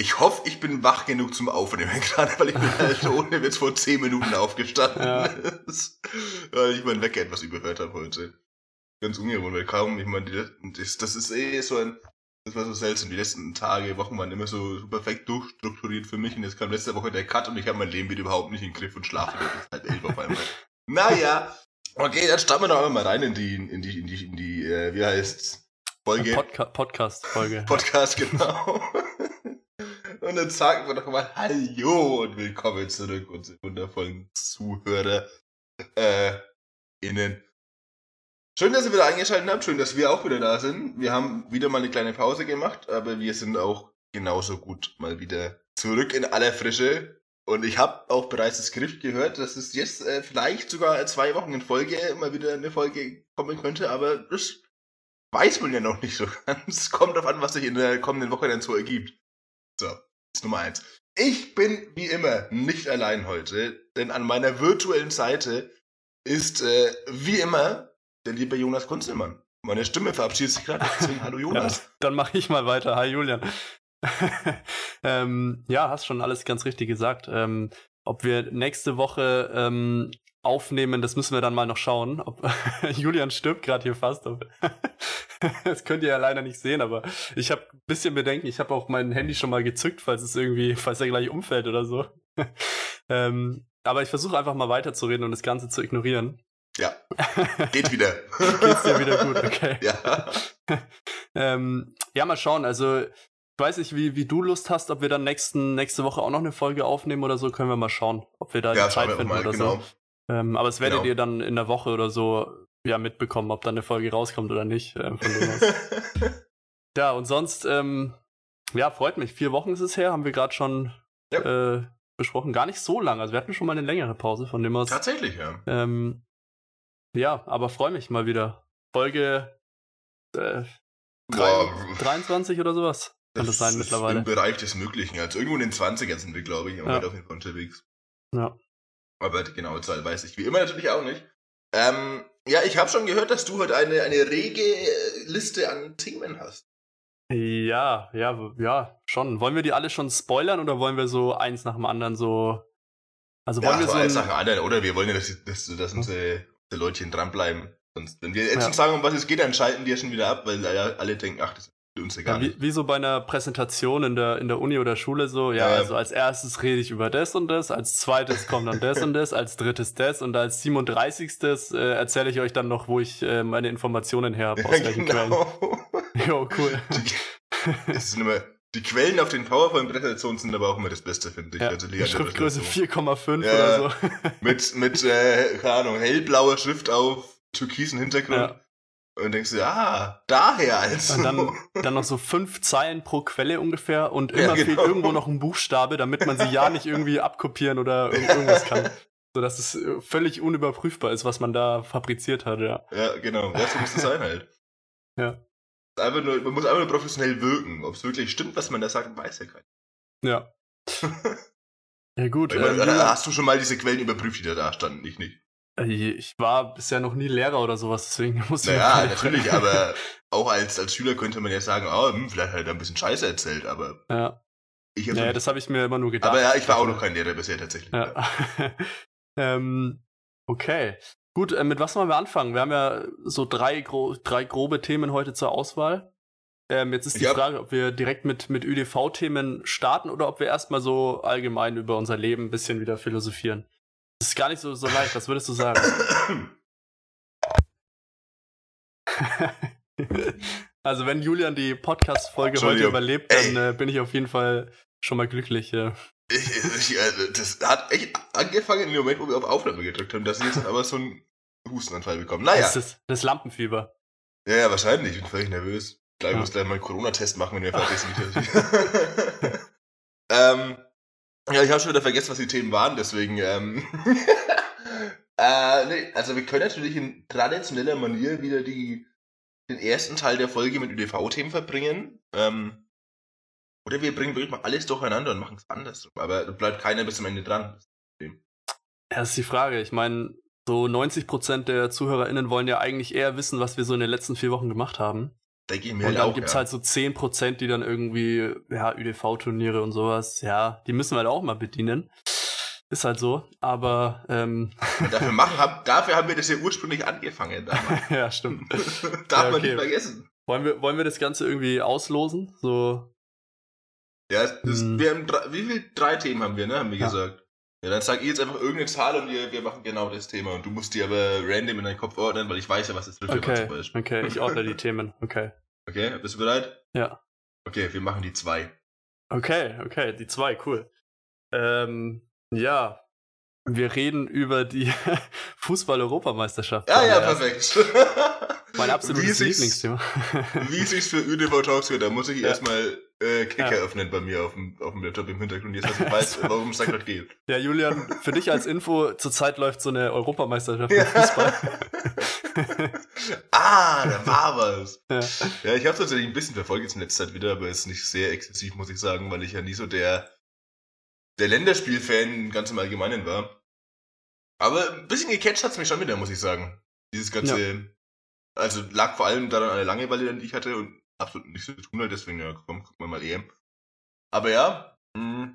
Ich hoffe, ich bin wach genug zum Aufnehmen, gerade weil ich bin halt ohne Witz vor zehn Minuten aufgestanden ja. weil ich meinen Wecker etwas überhört habe heute. Ganz ungewohnt, weil kaum, ich meine, das, das ist eh so ein, das war so seltsam, die letzten Tage, Wochen waren immer so perfekt durchstrukturiert für mich und jetzt kam letzte Woche der Cut und ich habe mein Leben wieder überhaupt nicht in den Griff und schlafe bis halb elf auf einmal. naja, okay, dann starten wir doch einmal mal rein in die, in die, in die, in die, äh, wie heißt's? Folge. Podca Podcast-Folge. Podcast, genau. Und dann sagen wir doch mal Hallo und willkommen zurück, unsere wundervollen Zuhörer äh. Schön, dass ihr wieder eingeschaltet habt, schön, dass wir auch wieder da sind. Wir haben wieder mal eine kleine Pause gemacht, aber wir sind auch genauso gut mal wieder zurück in aller Frische. Und ich habe auch bereits das Skript gehört, dass es jetzt äh, vielleicht sogar zwei Wochen in Folge mal wieder eine Folge kommen könnte, aber das weiß man ja noch nicht so ganz. Kommt darauf an, was sich in der kommenden Woche dann so ergibt. So ist Nummer eins. Ich bin wie immer nicht allein heute, denn an meiner virtuellen Seite ist äh, wie immer der liebe Jonas Kunzelmann. Meine Stimme verabschiedet sich gerade. Hallo Jonas. Ja, dann mache ich mal weiter. Hi Julian. ähm, ja, hast schon alles ganz richtig gesagt. Ähm, ob wir nächste Woche ähm, aufnehmen, das müssen wir dann mal noch schauen. Ob, Julian stirbt gerade hier fast. das könnt ihr ja leider nicht sehen, aber ich habe ein bisschen Bedenken. Ich habe auch mein Handy schon mal gezückt, falls es irgendwie, falls er gleich umfällt oder so. ähm, aber ich versuche einfach mal weiterzureden und das Ganze zu ignorieren. Ja. Geht wieder. Geht's dir wieder gut, okay. Ja. ähm, ja, mal schauen. Also, ich weiß nicht, wie, wie du Lust hast, ob wir dann nächsten, nächste Woche auch noch eine Folge aufnehmen oder so, können wir mal schauen, ob wir da ja, die Zeit finden mal, oder genau. so. Ähm, aber es werdet genau. ihr dann in der Woche oder so ja mitbekommen, ob dann eine Folge rauskommt oder nicht. Ähm, ja, und sonst, ähm, ja, freut mich. Vier Wochen ist es her, haben wir gerade schon ja. äh, besprochen. Gar nicht so lang. Also wir hatten schon mal eine längere Pause, von dem aus. Tatsächlich, ja. Ähm, ja, aber freue mich mal wieder. Folge äh, 23 oder sowas. Kann das, das sein mittlerweile. Im Bereich des Möglichen. Also irgendwo in den 20ern sind wir, glaube ich, ja. auf jeden Fall unterwegs. Ja. Aber die genaue Zahl weiß ich wie immer natürlich auch nicht. Ähm, ja, ich habe schon gehört, dass du heute eine, eine rege äh, Liste an Themen hast. Ja, ja, ja, schon. Wollen wir die alle schon spoilern oder wollen wir so eins nach dem anderen so. Also wollen ja, wir so. Eins nach dem anderen, oder? Wir wollen ja, dass, dass, dass unsere, unsere Leutchen dranbleiben. Sonst, wenn wir jetzt ja. schon sagen, um was es geht, dann schalten die ja schon wieder ab, weil alle denken, ach, das ist uns egal. Ja, wie, wie, so bei einer Präsentation in der, in der Uni oder Schule so, ja, ja, also als erstes rede ich über das und das, als zweites kommt dann das und das, als drittes das und als 37. Äh, erzähle ich euch dann noch, wo ich äh, meine Informationen her habe, aus ja, welchen genau. Quellen. jo, cool. Die, das sind immer, die Quellen auf den PowerPoint-Präsentationen sind aber auch immer das Beste, finde ich. Ja, also Schriftgröße 4,5 ja, oder so. mit, mit äh, keine Ahnung, hellblauer Schrift auf türkisen Hintergrund. Ja. Und denkst du, ah, daher also. Und dann, dann noch so fünf Zeilen pro Quelle ungefähr und immer ja, genau. fehlt irgendwo noch ein Buchstabe, damit man sie ja nicht irgendwie abkopieren oder irgendwas kann. So dass es äh, völlig unüberprüfbar ist, was man da fabriziert hat, ja. Ja, genau. Das muss es sein halt. Ja. Einfach nur, man muss einfach nur professionell wirken. Ob es wirklich stimmt, was man da sagt, weiß ja keiner. Ja. ja, gut. Ähm, hast du schon mal diese Quellen überprüft, die da, da standen? Ich nicht. Äh, ich war bisher noch nie Lehrer oder sowas, deswegen muss ich. Naja, natürlich, aber auch als, als Schüler könnte man ja sagen, oh, hm, vielleicht hat er ein bisschen Scheiße erzählt, aber. Ja. Ich naja, schon... das habe ich mir immer nur gedacht. Aber ja, ich war auch noch kein Lehrer bisher tatsächlich. Ja. ähm, okay. Gut, äh, mit was wollen wir anfangen? Wir haben ja so drei, gro drei grobe Themen heute zur Auswahl. Ähm, jetzt ist die ja. Frage, ob wir direkt mit, mit ÖDV-Themen starten oder ob wir erstmal so allgemein über unser Leben ein bisschen wieder philosophieren. Das ist gar nicht so, so leicht, was würdest du sagen? also, wenn Julian die Podcast-Folge heute überlebt, dann äh, bin ich auf jeden Fall schon mal glücklich. Ja. Ich, ich, also, das hat echt angefangen in dem Moment, wo wir auf Aufnahme gedrückt haben, dass sie jetzt aber so einen Hustenanfall bekommen. Naja. Das ist das Lampenfieber. Ja, ja, wahrscheinlich. Ich bin völlig nervös. Gleich ja. muss gleich mal einen Corona-Test machen, wenn wir fertig sind. ähm, ja, ich habe schon wieder vergessen, was die Themen waren, deswegen. Ähm äh, nee, also wir können natürlich in traditioneller Manier wieder die, den ersten Teil der Folge mit ÖDV-Themen verbringen. Ähm, oder wir bringen wirklich mal alles durcheinander und machen es anders. Aber da bleibt keiner bis zum Ende dran. Das ist die Frage. Ich meine, so 90% der ZuhörerInnen wollen ja eigentlich eher wissen, was wir so in den letzten vier Wochen gemacht haben. Denke ich mir und halt dann auch. gibt's ja. halt so 10%, die dann irgendwie, ja, ÜDV-Turniere und sowas, ja, die müssen wir halt auch mal bedienen. Ist halt so, aber ähm, dafür, machen, hab, dafür haben wir das ja ursprünglich angefangen damals. ja, stimmt. Darf Ja, man okay. nicht vergessen. Wollen wir, wollen wir das Ganze irgendwie auslosen? So, Ja, das, Hm. wir haben drei, wie viel? Drei Themen haben wir, ne? Haben wir Ja. gesagt. Ja, dann sag ich jetzt einfach irgendeine Zahl und wir, wir machen genau das Thema. Und du musst die aber random in deinen Kopf ordnen, weil ich weiß ja, was das war okay, zum Beispiel. okay, ich ordne die Themen, okay. Okay, bist du bereit? Ja. Okay, wir machen die zwei. Okay, okay, die zwei, cool. Ähm, ja, wir reden über die Fußball-Europameisterschaft. Ja, ja, perfekt. Mein absolutes Lieblingsthema. Wie sich's für Talks wird, da muss ich Ja. erstmal äh, Kicker Ja. öffnen bei mir auf dem, auf dem Laptop im Hintergrund, jetzt dass ich weiß, worum es da gerade geht. Ja, Julian, für dich als Info, zurzeit läuft so eine Europameisterschaft Ja. im Fußball. ah, da war was. Ja. Ja, ich habe tatsächlich ein bisschen verfolgt jetzt in letzter Zeit wieder, aber ist nicht sehr exzessiv, muss ich sagen, weil ich ja nie so der, der Länderspiel-Fan ganz im Allgemeinen war. Aber ein bisschen gecatcht hat's mich schon wieder, muss ich sagen. Dieses ganze, also lag vor allem daran an der Langeweile, die ich hatte und absolut nichts zu tun hat, deswegen, ja, komm, gucken wir mal EM. Aber ja, mh,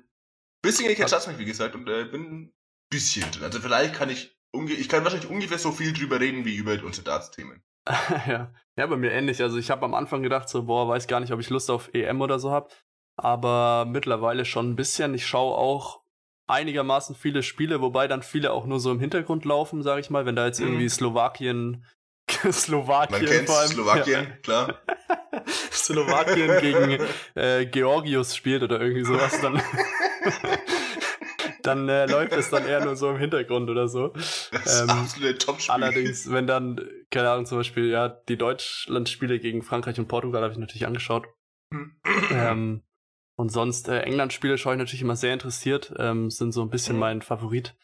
bisschen gecatcht hat's mich, wie gesagt, und äh, bin ein bisschen drin. Also vielleicht kann ich, ich kann wahrscheinlich ungefähr so viel drüber reden wie über unsere Darts-Themen. ja. ja, bei mir ähnlich. Also ich habe am Anfang gedacht, so, boah, weiß gar nicht, ob ich Lust auf EM oder so habe. Aber mittlerweile schon ein bisschen. Ich schaue auch einigermaßen viele Spiele, wobei dann viele auch nur so im Hintergrund laufen, sage ich mal. Wenn da jetzt Mhm. irgendwie Slowakien, Slowakien Man allem, Slowakien, klar. Ja, Slowakien gegen äh, Georgius spielt oder irgendwie sowas, dann, dann äh, läuft es dann eher nur so im Hintergrund oder so. Das ist Ähm, absolute Top-Spiel. Allerdings, wenn dann, keine Ahnung, zum Beispiel, ja, die Deutschlandspiele gegen Frankreich und Portugal habe ich natürlich angeschaut. Ähm, und sonst, äh, England-Spiele schaue ich natürlich immer sehr interessiert, ähm, sind so ein bisschen Mhm. mein Favorit.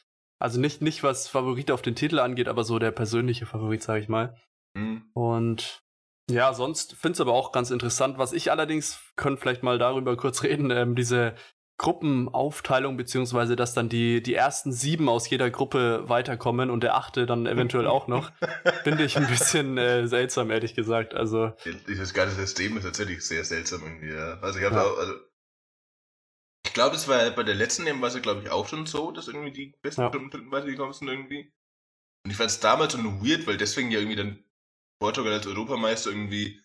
Also nicht, nicht was Favorit auf den Titel angeht, aber so der persönliche Favorit, sage ich mal. Hm. Und ja, sonst finde es aber auch ganz interessant. Was ich allerdings, können vielleicht mal darüber kurz reden, ähm, diese Gruppenaufteilung, beziehungsweise dass dann die, die ersten sieben aus jeder Gruppe weiterkommen und der achte dann eventuell auch noch, finde ich ein bisschen äh, seltsam, ehrlich gesagt. Also, Dieses ganze System ist tatsächlich sehr seltsam irgendwie, ja. Also ich habe Ja. auch, also ich glaube, das war bei der letzten Nebenweise, glaube ich, auch schon so, dass irgendwie die besten Ja. dritten dritten weitergekommen sind irgendwie. Und ich fand es damals schon weird, weil deswegen ja irgendwie dann Portugal als Europameister irgendwie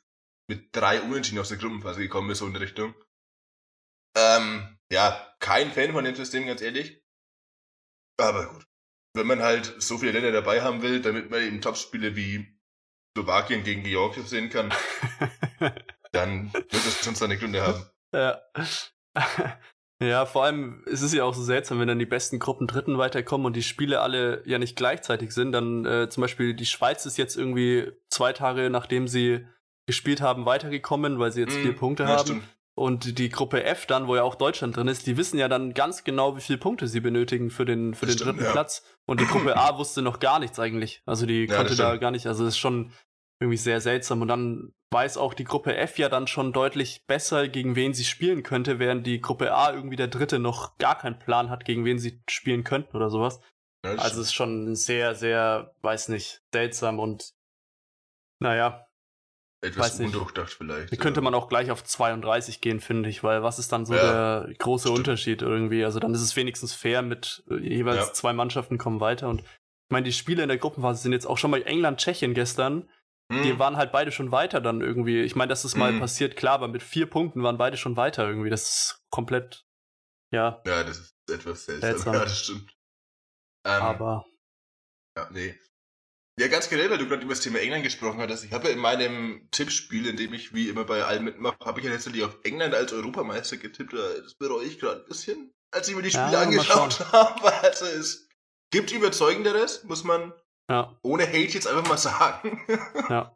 mit drei Unentschieden aus der Gruppenphase gekommen ist, so in die Richtung. Ähm, ja, kein Fan von dem System, ganz ehrlich. Aber gut. Wenn man halt so viele Länder dabei haben will, damit man eben Topspiele wie Slowakien gegen Georgien sehen kann, dann wird es schon seine Gründe haben. ja. Ja, vor allem ist es ja auch so seltsam, wenn dann die besten Gruppen Dritten weiterkommen und die Spiele alle ja nicht gleichzeitig sind. Dann äh, zum Beispiel die Schweiz ist jetzt irgendwie zwei Tage nachdem sie gespielt haben weitergekommen, weil sie jetzt Mhm, vier Punkte ja, haben. stimmt. Und die Gruppe F dann, wo ja auch Deutschland drin ist, die wissen ja dann ganz genau, wie viele Punkte sie benötigen für den, für Das den stimmt, dritten ja. Platz. Und die Gruppe A wusste noch gar nichts eigentlich. Also die Ja, konnte da gar nicht, also es ist schon irgendwie sehr seltsam. Und dann weiß auch die Gruppe F ja dann schon deutlich besser, gegen wen sie spielen könnte, während die Gruppe A irgendwie der dritte noch gar keinen Plan hat, gegen wen sie spielen könnten oder sowas. Ja, das Also es ist schon sehr, sehr, weiß nicht, seltsam und naja, etwas undurchdacht vielleicht. da könnte man auch gleich auf 32 gehen, finde ich, weil was ist dann so Ja, der große stimmt. Unterschied irgendwie? Also dann ist es wenigstens fair mit äh, jeweils Ja. zwei Mannschaften kommen weiter und ich meine, die Spiele in der Gruppenphase sind jetzt auch schon bei England, Tschechien gestern. Hm, Die waren halt beide schon weiter dann irgendwie. Ich meine, dass das mal Mhm. passiert, klar, aber mit vier Punkten waren beide schon weiter irgendwie. Das ist komplett, ja, ja, das ist etwas seltsam. Seltsam. Ja, das stimmt. Ähm, aber Ja, nee. Ja, ganz generell, weil du gerade über das Thema England gesprochen hattest. Ich habe ja in meinem Tippspiel, in dem ich wie immer bei allem mitmache, habe ich ja letztendlich auf England als Europameister getippt. Äh, Das bereue ich gerade ein bisschen, als ich mir die Ja, Spiele mal angeschaut habe. Also es gibt überzeugenderes, muss man ja, ohne Hate jetzt einfach mal sagen. ja.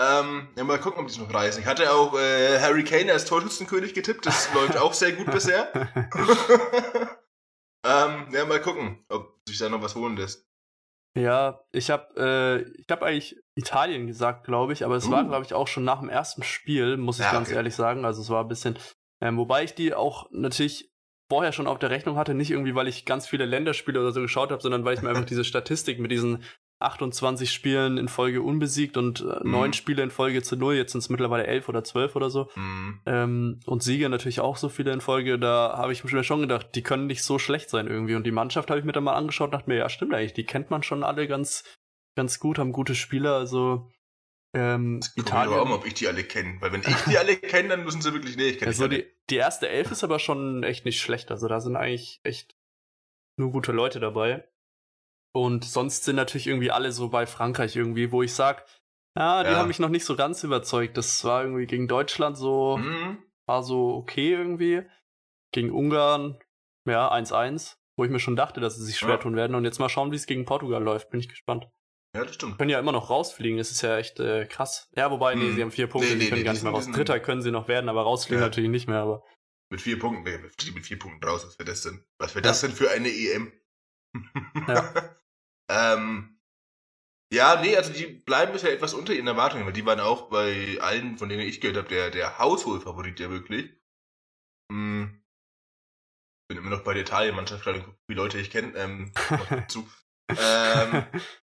ähm, ja, mal gucken, ob die es noch reißen. Ich hatte auch äh, Harry Kane als Torschützenkönig getippt. Das läuft auch sehr gut bisher. ähm, ja, mal gucken, ob sich da noch was holen lässt. Ja, ich habe äh, ich habe eigentlich Italien gesagt, glaube ich, aber es war, Uh. glaube ich, auch schon nach dem ersten Spiel, muss ich Ja, ganz okay. ehrlich sagen. Also es war ein bisschen, ähm, wobei ich die auch natürlich vorher schon auf der Rechnung hatte, nicht irgendwie, weil ich ganz viele Länderspiele oder so geschaut habe, sondern weil ich mir einfach diese Statistik mit diesen 28 Spielen in Folge unbesiegt und äh, neun mhm. Spiele in Folge zu null. Jetzt sind es mittlerweile elf oder zwölf oder so. Mhm. Ähm, und Siege natürlich auch so viele in Folge. Da habe ich mir schon gedacht, die können nicht so schlecht sein irgendwie. Und die Mannschaft habe ich mir dann mal angeschaut und dachte mir, ja, stimmt eigentlich, die kennt man schon alle ganz, ganz gut, haben gute Spieler. Also ähm, Italien. Ich auch mal, ob ich die alle kenne. Weil wenn ich die alle kenne, dann müssen sie wirklich, nee, ich kenne also die, die erste Elf ist aber schon echt nicht schlecht. Also da sind eigentlich echt nur gute Leute dabei. Und sonst sind natürlich irgendwie alle so bei Frankreich irgendwie, wo ich sag, ja, die ja. haben mich noch nicht so ganz überzeugt. Das war irgendwie gegen Deutschland so, mhm. war so okay irgendwie. Gegen Ungarn, ja, 1-1, wo ich mir schon dachte, dass sie sich schwer ja. tun werden. Und jetzt mal schauen, wie es gegen Portugal läuft. Bin ich gespannt. Ja, das stimmt. Können ja immer noch rausfliegen, das ist ja echt äh, krass. Ja, wobei, hm. nee, sie haben vier Punkte, nee, nee, die können nee, gar nicht mehr raus. Dritter können sie noch werden, aber rausfliegen ja. natürlich nicht mehr, aber. Mit vier Punkten, nee, mit vier Punkten raus, was wäre das denn? Was wäre ja. das denn für eine EM? Ja. ähm, ja, nee, also die bleiben bisher etwas unter ihren Erwartungen, weil die waren auch bei allen, von denen ich gehört habe, der, der Hausholfavorit ja wirklich. Hm. Bin immer noch bei der Italien-Mannschaft, gerade wie Leute ich kenne, ähm, zu. ähm,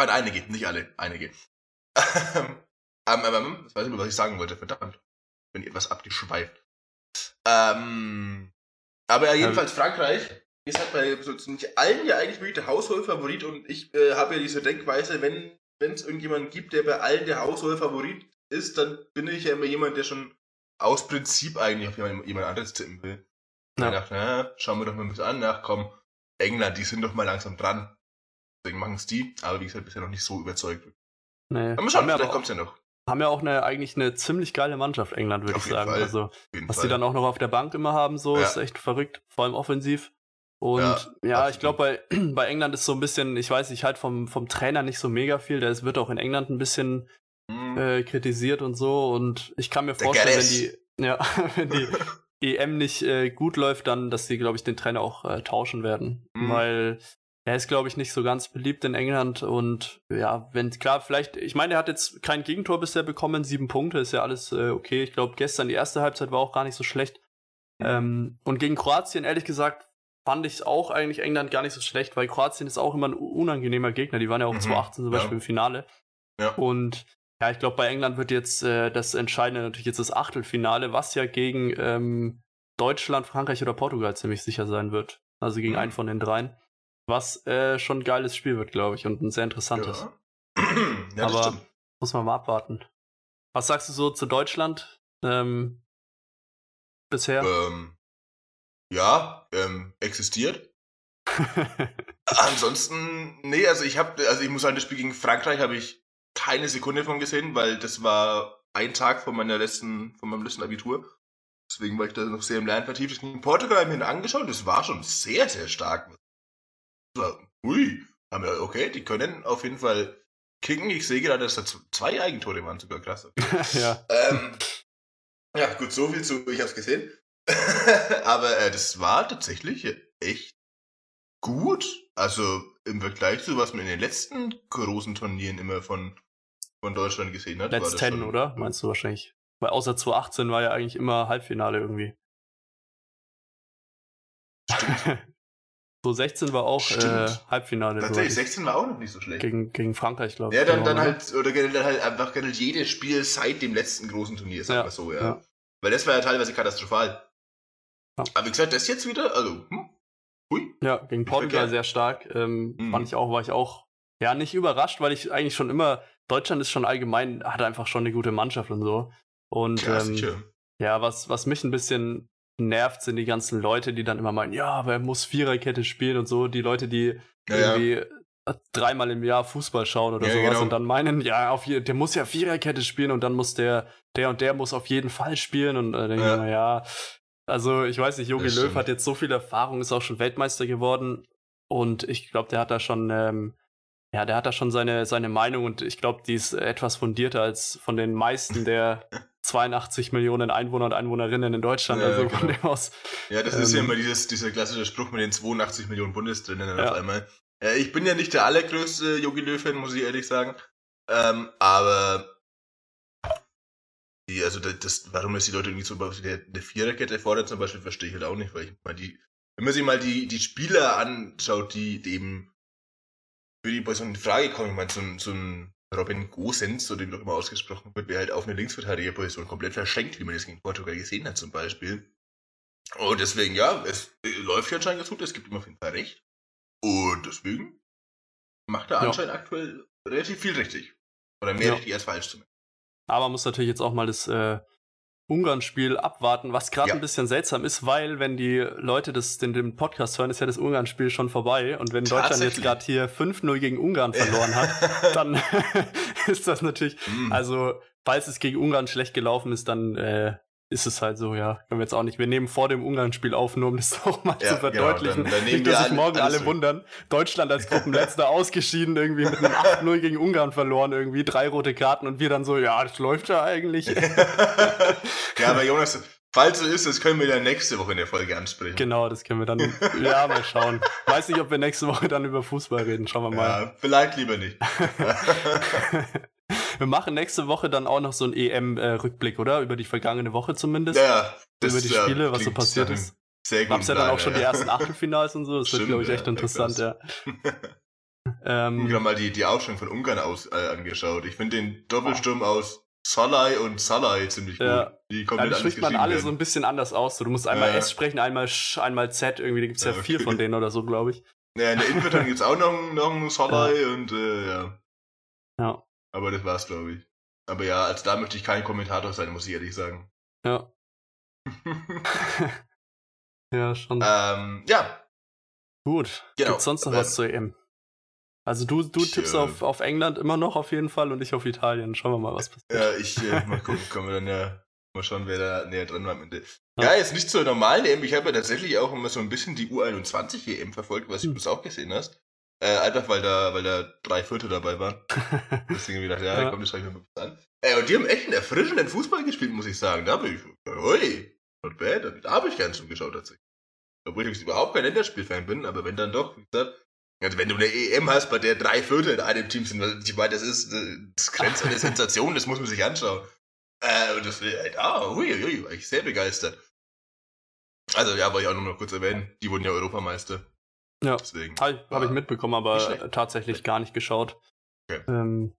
Nein, einige, nicht alle, einige. ähm, ähm, ähm, ich weiß nicht mehr, was ich sagen wollte, verdammt. Bin etwas abgeschweift. Ähm, aber ja, jedenfalls Frankreich ist halt bei so ziemlich allen ja eigentlich wirklich der Hausholfavorit und ich äh, habe ja diese Denkweise, wenn es irgendjemanden gibt, der bei allen der Hausholfavorit ist, dann bin ich ja immer jemand, der schon aus Prinzip eigentlich auf jemand, jemand anderes tippen will. Ja. Ich dachte, na, schauen wir doch mal ein bisschen an, ach komm, England, die sind doch mal langsam dran. Deswegen machen es die, aber wie gesagt, bisher noch nicht so überzeugt. Nee. Aber schauen, vielleicht kommt es ja noch. Haben ja auch eine, eigentlich eine ziemlich geile Mannschaft, England, würde ich sagen. Fall. Also, was Fall. die dann auch noch auf der Bank immer haben, so, ja. ist echt verrückt, vor allem offensiv. Und ja, ja ich glaube, bei, bei England ist so ein bisschen, ich weiß, ich halt vom, vom Trainer nicht so mega viel. Der wird auch in England ein bisschen mhm. äh, kritisiert und so. Und ich kann mir der vorstellen, wenn die, ja, wenn die EM nicht äh, gut läuft, dann, dass sie, glaube ich, den Trainer auch äh, tauschen werden. Mhm. Weil er ist, glaube ich, nicht so ganz beliebt in England und ja, wenn klar, vielleicht, ich meine, er hat jetzt kein Gegentor bisher bekommen, sieben Punkte, ist ja alles äh, okay. Ich glaube, gestern die erste Halbzeit war auch gar nicht so schlecht. Ähm, und gegen Kroatien, ehrlich gesagt, fand ich es auch eigentlich England gar nicht so schlecht, weil Kroatien ist auch immer ein unangenehmer Gegner. Die waren ja auch mhm, 2018 zum Beispiel ja. im Finale. Ja. Und ja, ich glaube, bei England wird jetzt äh, das Entscheidende natürlich jetzt das Achtelfinale, was ja gegen ähm, Deutschland, Frankreich oder Portugal ziemlich sicher sein wird. Also gegen mhm. einen von den dreien. Was äh, schon ein geiles Spiel wird, glaube ich, und ein sehr interessantes. Ja. ja, Aber stimmt. muss man mal abwarten. Was sagst du so zu Deutschland ähm, bisher? Ähm, ja, ähm, existiert. Ansonsten, nee, also ich habe, also ich muss sagen, das Spiel gegen Frankreich habe ich keine Sekunde von gesehen, weil das war ein Tag von meiner letzten, von meinem letzten Abitur. Deswegen war ich da noch sehr im Lernen vertieft. Portugal habe ich mir angeschaut. Das war schon sehr, sehr stark, ui, haben wir, okay, die können auf jeden Fall kicken. Ich sehe gerade, dass da zwei Eigentore waren, sogar krass. Okay. ja. Ähm, ja, gut, so viel zu, ich hab's gesehen. Aber äh, das war tatsächlich echt gut. Also im Vergleich zu was man in den letzten großen Turnieren immer von, von Deutschland gesehen hat. Let's 10, oder? Meinst du wahrscheinlich? Weil außer 2018 war ja eigentlich immer Halbfinale irgendwie. Stimmt. So 16 war auch äh, Halbfinale. Tatsächlich, 16 war auch noch nicht so schlecht. Gegen, gegen Frankreich, glaube ich. Ja, dann, dann genau, halt, oder generell halt einfach generell jedes Spiel seit dem letzten großen Turnier, sagen ja, wir so, ja. ja. Weil das war ja teilweise katastrophal. Ja. Aber wie gesagt, das jetzt wieder, also, hm, hui. Ja, gegen Portugal sehr stark. Ähm, mhm. Fand ich auch, war ich auch, ja, nicht überrascht, weil ich eigentlich schon immer, Deutschland ist schon allgemein, hat einfach schon eine gute Mannschaft und so. Und, ja, ähm, ja, was, was mich ein bisschen nervt, sind die ganzen Leute, die dann immer meinen, ja, aber er muss Viererkette spielen und so. Die Leute, die ja, irgendwie ja. dreimal im Jahr Fußball schauen oder ja, sowas genau. und dann meinen, ja, auf je, der muss ja Viererkette spielen und dann muss der, der und der muss auf jeden Fall spielen und äh, denke ja. ich mir, ja, also ich weiß nicht, Jogi Löw hat jetzt so viel Erfahrung, ist auch schon Weltmeister geworden und ich glaube, der hat da schon, ähm, ja, der hat da schon seine, seine Meinung und ich glaube, die ist etwas fundierter als von den meisten der 82 Millionen Einwohner und Einwohnerinnen in Deutschland. Ja, also genau. von dem aus. Ja, das ähm, ist ja ähm, immer dieses, dieser klassische Spruch mit den 82 Millionen Bundesländern ja. auf einmal. Äh, ich bin ja nicht der allergrößte Yogi Löw-Fan, muss ich ehrlich sagen. Ähm, aber die, also das, warum es die Leute irgendwie zum Beispiel eine, eine Viererkette fordern, zum Beispiel, verstehe ich halt auch nicht, weil ich meine, die, wenn man sich mal die, die Spieler anschaut, die, die eben würde ich bei so einer Frage kommen, ich meine, so, so ein Robin Gosens, so dem doch immer ausgesprochen wird, wäre halt auf eine Linksverteidigerposition komplett verschenkt, wie man das gegen Portugal gesehen hat zum Beispiel. Und deswegen, ja, es läuft ja anscheinend ganz gut, es gibt ihm auf jeden Fall recht. Und deswegen macht er anscheinend ja. aktuell relativ viel richtig. Oder mehr ja. richtig als falsch zumindest. Aber man muss natürlich jetzt auch mal das äh, Ungarn-Spiel abwarten, was gerade ja. ein bisschen seltsam ist, weil wenn die Leute das, den, den Podcast hören, ist ja das Ungarn-Spiel schon vorbei. Und wenn Deutschland jetzt gerade hier 5-0 gegen Ungarn verloren hat, dann ist das natürlich, mm. also falls es gegen Ungarn schlecht gelaufen ist, dann äh, ist es halt so, ja. Können wir jetzt auch nicht. Wir nehmen vor dem Ungarn-Spiel auf, nur um das auch mal ja, zu genau, verdeutlichen. Genau, dann, dann nicht, dass sich morgen alle wundern. Deutschland als Gruppenletzter ausgeschieden, irgendwie mit einem 8-0 gegen Ungarn verloren, irgendwie drei rote Karten und wir dann so, ja, das läuft ja eigentlich. ja, aber Jonas, falls so ist, das können wir dann nächste Woche in der Folge ansprechen. Genau, das können wir dann, ja, mal schauen. Weiß nicht, ob wir nächste Woche dann über Fußball reden. Schauen wir mal. Ja, vielleicht lieber nicht. Wir machen nächste Woche dann auch noch so einen EM-Rückblick, oder? Über die vergangene Woche zumindest. Ja, das, Über die Spiele, ja, was so passiert ist. Sehr gut. Gab's ja dann auch schon ja. die ersten Achtelfinals und so. Das Stimmt, wird, glaube ich, echt ja, interessant, ja. ähm, ich habe mal die, die Aufstellung von Ungarn aus äh, angeschaut. Ich finde den Doppelsturm aus Solai und Salai ziemlich gut. Die kommen ja, die spricht man alle werden. so ein bisschen anders aus. So, du musst einmal S sprechen, einmal Sch, einmal Z. Irgendwie, da gibt es ja, vier von denen oder so, glaube ich. Ja, in der Innenverteidigung gibt es auch noch, noch einen Solai und äh, ja. Ja. Aber das war's, glaube ich. Aber ja, als da möchte ich kein Kommentator sein, muss ich ehrlich sagen. Ja. ja, schon. Ähm, ja. Gut. Genau. Gibt's sonst noch ähm, was zur EM? Also du, du ich, tippst äh, auf, auf England immer noch auf jeden Fall und ich auf Italien. Schauen wir mal, was passiert. Ja, ich äh, mal gucken, können wir dann ja mal schauen, wer da näher dran war am Ende. Ja, ja jetzt nicht zur normalen EM. Ich habe ja tatsächlich auch immer so ein bisschen die U21 EM verfolgt, was hm. du auch gesehen hast. Äh, einfach weil da, weil da drei Viertel dabei waren. Deswegen habe ich gedacht, ja, ja. komm, das schreibe ich mir mal an. Ey, und die haben echt einen erfrischenden Fußball gespielt, muss ich sagen. Da habe ich, ui, not bad, da habe ich gern zugeschaut tatsächlich. Obwohl ich überhaupt kein Länderspielfan bin, aber wenn dann doch, wie gesagt, also wenn du eine EM hast, bei der drei Viertel in einem Team sind, ich meine, das ist, das grenzt an eine Sensation, das muss man sich anschauen. Äh, und das, halt, ah, ui, ui, war ich sehr begeistert. Also, ja, wollte ich auch nur noch kurz erwähnen, die wurden ja Europameister. Ja, habe hab ich mitbekommen, aber tatsächlich gar nicht geschaut. Okay. Ähm,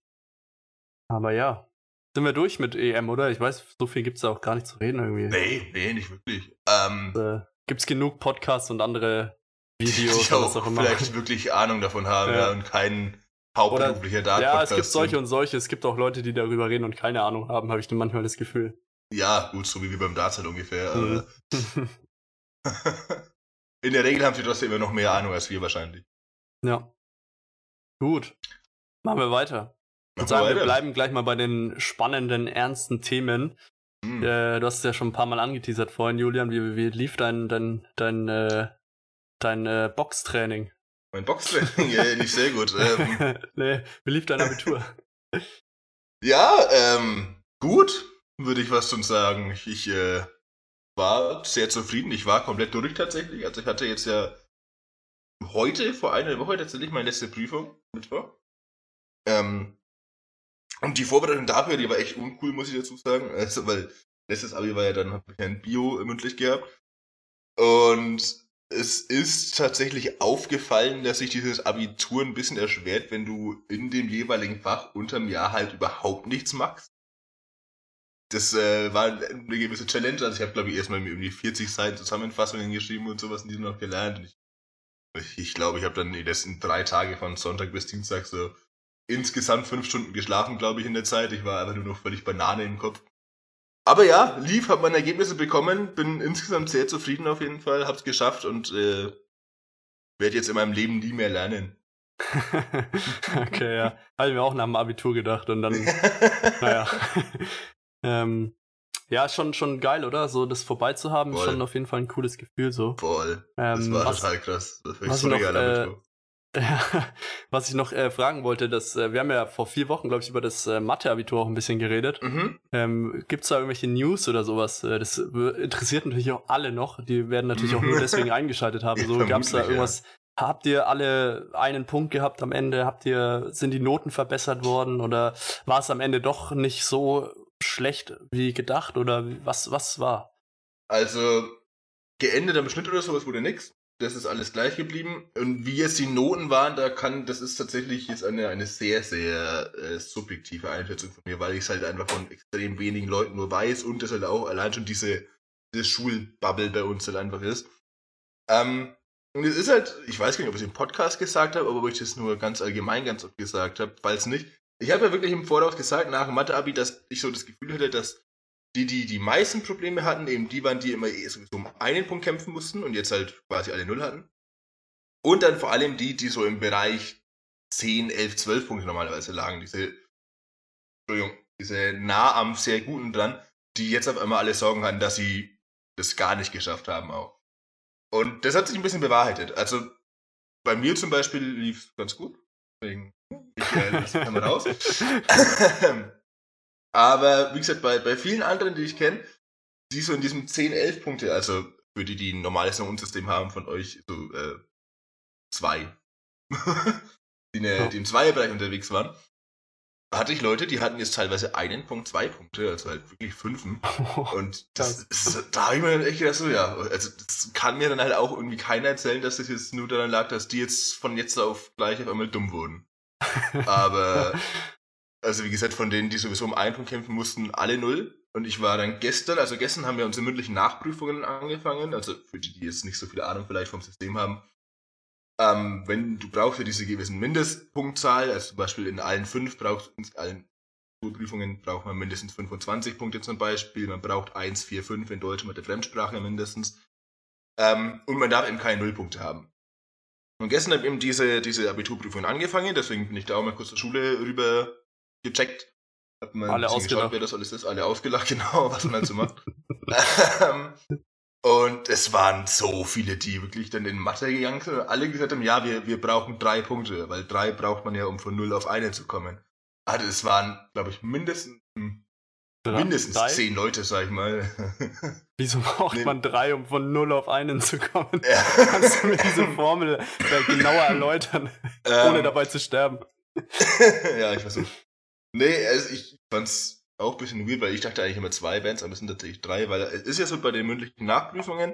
aber ja, sind wir durch mit EM, oder? Ich weiß, so viel gibt es da auch gar nicht zu reden irgendwie. Nee, nee, nicht wirklich. Ähm, äh, gibt es genug Podcasts und andere Videos die auch, auch immer. vielleicht wirklich Ahnung davon haben ja. Ja, und kein hauptberuflicher Dart Ja, es gibt solche und solche. Es gibt auch Leute, die darüber reden und keine Ahnung haben, habe ich dann manchmal das Gefühl. Ja, gut, so wie wir beim Darts halt ungefähr. Mhm. In der Regel haben sie trotzdem immer noch mehr Ahnung als wir wahrscheinlich. Ja. Gut. Machen wir weiter. Ich sagen, weiter. wir bleiben gleich mal bei den spannenden, ernsten Themen. Hm. Äh, du hast es ja schon ein paar Mal angeteasert vorhin, Julian. Wie, wie lief dein, dein, dein, äh, dein äh, Boxtraining? Mein Boxtraining? ja, nicht sehr gut. Ähm, nee, wie lief dein Abitur? ja, ähm, gut, würde ich was schon sagen. Ich, ich äh, war sehr zufrieden. Ich war komplett durch tatsächlich. Also ich hatte jetzt ja heute, vor einer Woche tatsächlich meine letzte Prüfung, Mittwoch. Ähm, und die Vorbereitung dafür, die war echt uncool, muss ich dazu sagen. Also, weil letztes Abi war ja dann, habe ich ein Bio mündlich gehabt. Und es ist tatsächlich aufgefallen, dass sich dieses Abitur ein bisschen erschwert, wenn du in dem jeweiligen Fach unterm Jahr halt überhaupt nichts machst das äh, war eine gewisse Challenge. Also ich habe, glaube ich, erstmal irgendwie 40 Seiten Zusammenfassungen geschrieben und sowas und die noch gelernt. Und ich, ich glaube, ich habe dann die letzten drei Tage von Sonntag bis Dienstag so insgesamt fünf Stunden geschlafen, glaube ich, in der Zeit. Ich war einfach nur noch völlig Banane im Kopf. Aber ja, lief, habe meine Ergebnisse bekommen, bin insgesamt sehr zufrieden auf jeden Fall, hab's geschafft und äh, werde jetzt in meinem Leben nie mehr lernen. okay, ja. Habe ich mir auch nach dem Abitur gedacht und dann, naja. Ähm, ja, schon, schon geil, oder? So das vorbei zu haben, ist schon auf jeden Fall ein cooles Gefühl so. Voll. Ähm, das war was, total krass. Das was, so noch, äh, was ich noch äh, fragen wollte, dass äh, wir haben ja vor vier Wochen, glaube ich, über das äh, Mathe-Abitur auch ein bisschen geredet. Mhm. Ähm, Gibt es da irgendwelche News oder sowas? Äh, das interessiert natürlich auch alle noch. Die werden natürlich auch nur deswegen eingeschaltet haben. So gab es da irgendwas. Ja. Habt ihr alle einen Punkt gehabt am Ende? Habt ihr sind die Noten verbessert worden oder war es am Ende doch nicht so schlecht wie gedacht oder was, was war? Also, geendet am Schnitt oder sowas wurde nix. das ist alles gleich geblieben. Und wie jetzt die Noten waren, da kann, das ist tatsächlich jetzt eine, eine sehr, sehr äh, subjektive Einschätzung von mir, weil ich es halt einfach von extrem wenigen Leuten nur weiß und das halt auch allein schon diese, diese Schulbubble bei uns halt einfach ist. Ähm, und es ist halt, ich weiß gar nicht, ob ich es im Podcast gesagt habe, aber ob ich das nur ganz allgemein ganz oft gesagt habe, falls nicht. Ich habe ja wirklich im Voraus gesagt, nach dem Mathe-Abi, dass ich so das Gefühl hatte, dass die, die die meisten Probleme hatten, eben die waren, die immer eh sowieso um einen Punkt kämpfen mussten und jetzt halt quasi alle Null hatten. Und dann vor allem die, die so im Bereich 10, 11, 12 Punkte normalerweise lagen. Diese, Entschuldigung, diese nah am sehr guten dran, die jetzt auf einmal alle Sorgen hatten, dass sie das gar nicht geschafft haben auch. Und das hat sich ein bisschen bewahrheitet. Also bei mir zum Beispiel lief es ganz gut. Deswegen, ich äh, mal raus. Aber wie gesagt, bei, bei vielen anderen, die ich kenne, die so in diesem 10, 11 Punkte, also für die, die ein normales Notenssystem haben von euch, so äh, zwei, die, eine, die im Zweierbereich unterwegs waren, hatte ich Leute, die hatten jetzt teilweise einen Punkt, zwei Punkte, also halt wirklich fünfen. Und das ist, da habe ich mir dann echt gedacht, so ja, also das kann mir dann halt auch irgendwie keiner erzählen, dass das jetzt nur daran lag, dass die jetzt von jetzt auf gleich auf einmal dumm wurden. Aber also wie gesagt, von denen, die sowieso um einen Punkt kämpfen mussten, alle null. Und ich war dann gestern, also gestern haben wir unsere mündlichen Nachprüfungen angefangen, also für die, die jetzt nicht so viel Ahnung vielleicht vom System haben. Ähm, wenn du brauchst ja diese gewissen Mindestpunktzahl, also zum Beispiel in allen fünf brauchst du in allen Prüfungen braucht man mindestens 25 Punkte zum Beispiel, man braucht 1, 4, 5 in Deutsch mit der Fremdsprache mindestens. Ähm, und man darf eben keine Nullpunkte haben. Und gestern habe ich eben diese, diese Abiturprüfungen angefangen, deswegen bin ich da auch mal kurz zur Schule rüber gecheckt. Hat man alle ausgelacht. Geschaut, wer das alles ist. Alle ausgelacht, genau, was man so macht. Ähm, und es waren so viele, die wirklich dann in Mathe gegangen sind und alle gesagt haben, ja, wir, wir brauchen drei Punkte, weil drei braucht man ja, um von null auf eine zu kommen. Also es waren, glaube ich, mindestens, hm, mindestens drei? zehn Leute, sag ich mal. Wieso braucht nee. man drei, um von null auf einen zu kommen? Ja. Kannst du mir diese Formel genauer erläutern, ähm, ohne dabei zu sterben? ja, ich versuche. Nee, also ich fand's auch ein bisschen weird, weil ich dachte eigentlich immer zwei Bands, aber es sind tatsächlich drei, weil es ist ja so bei den mündlichen Nachprüfungen,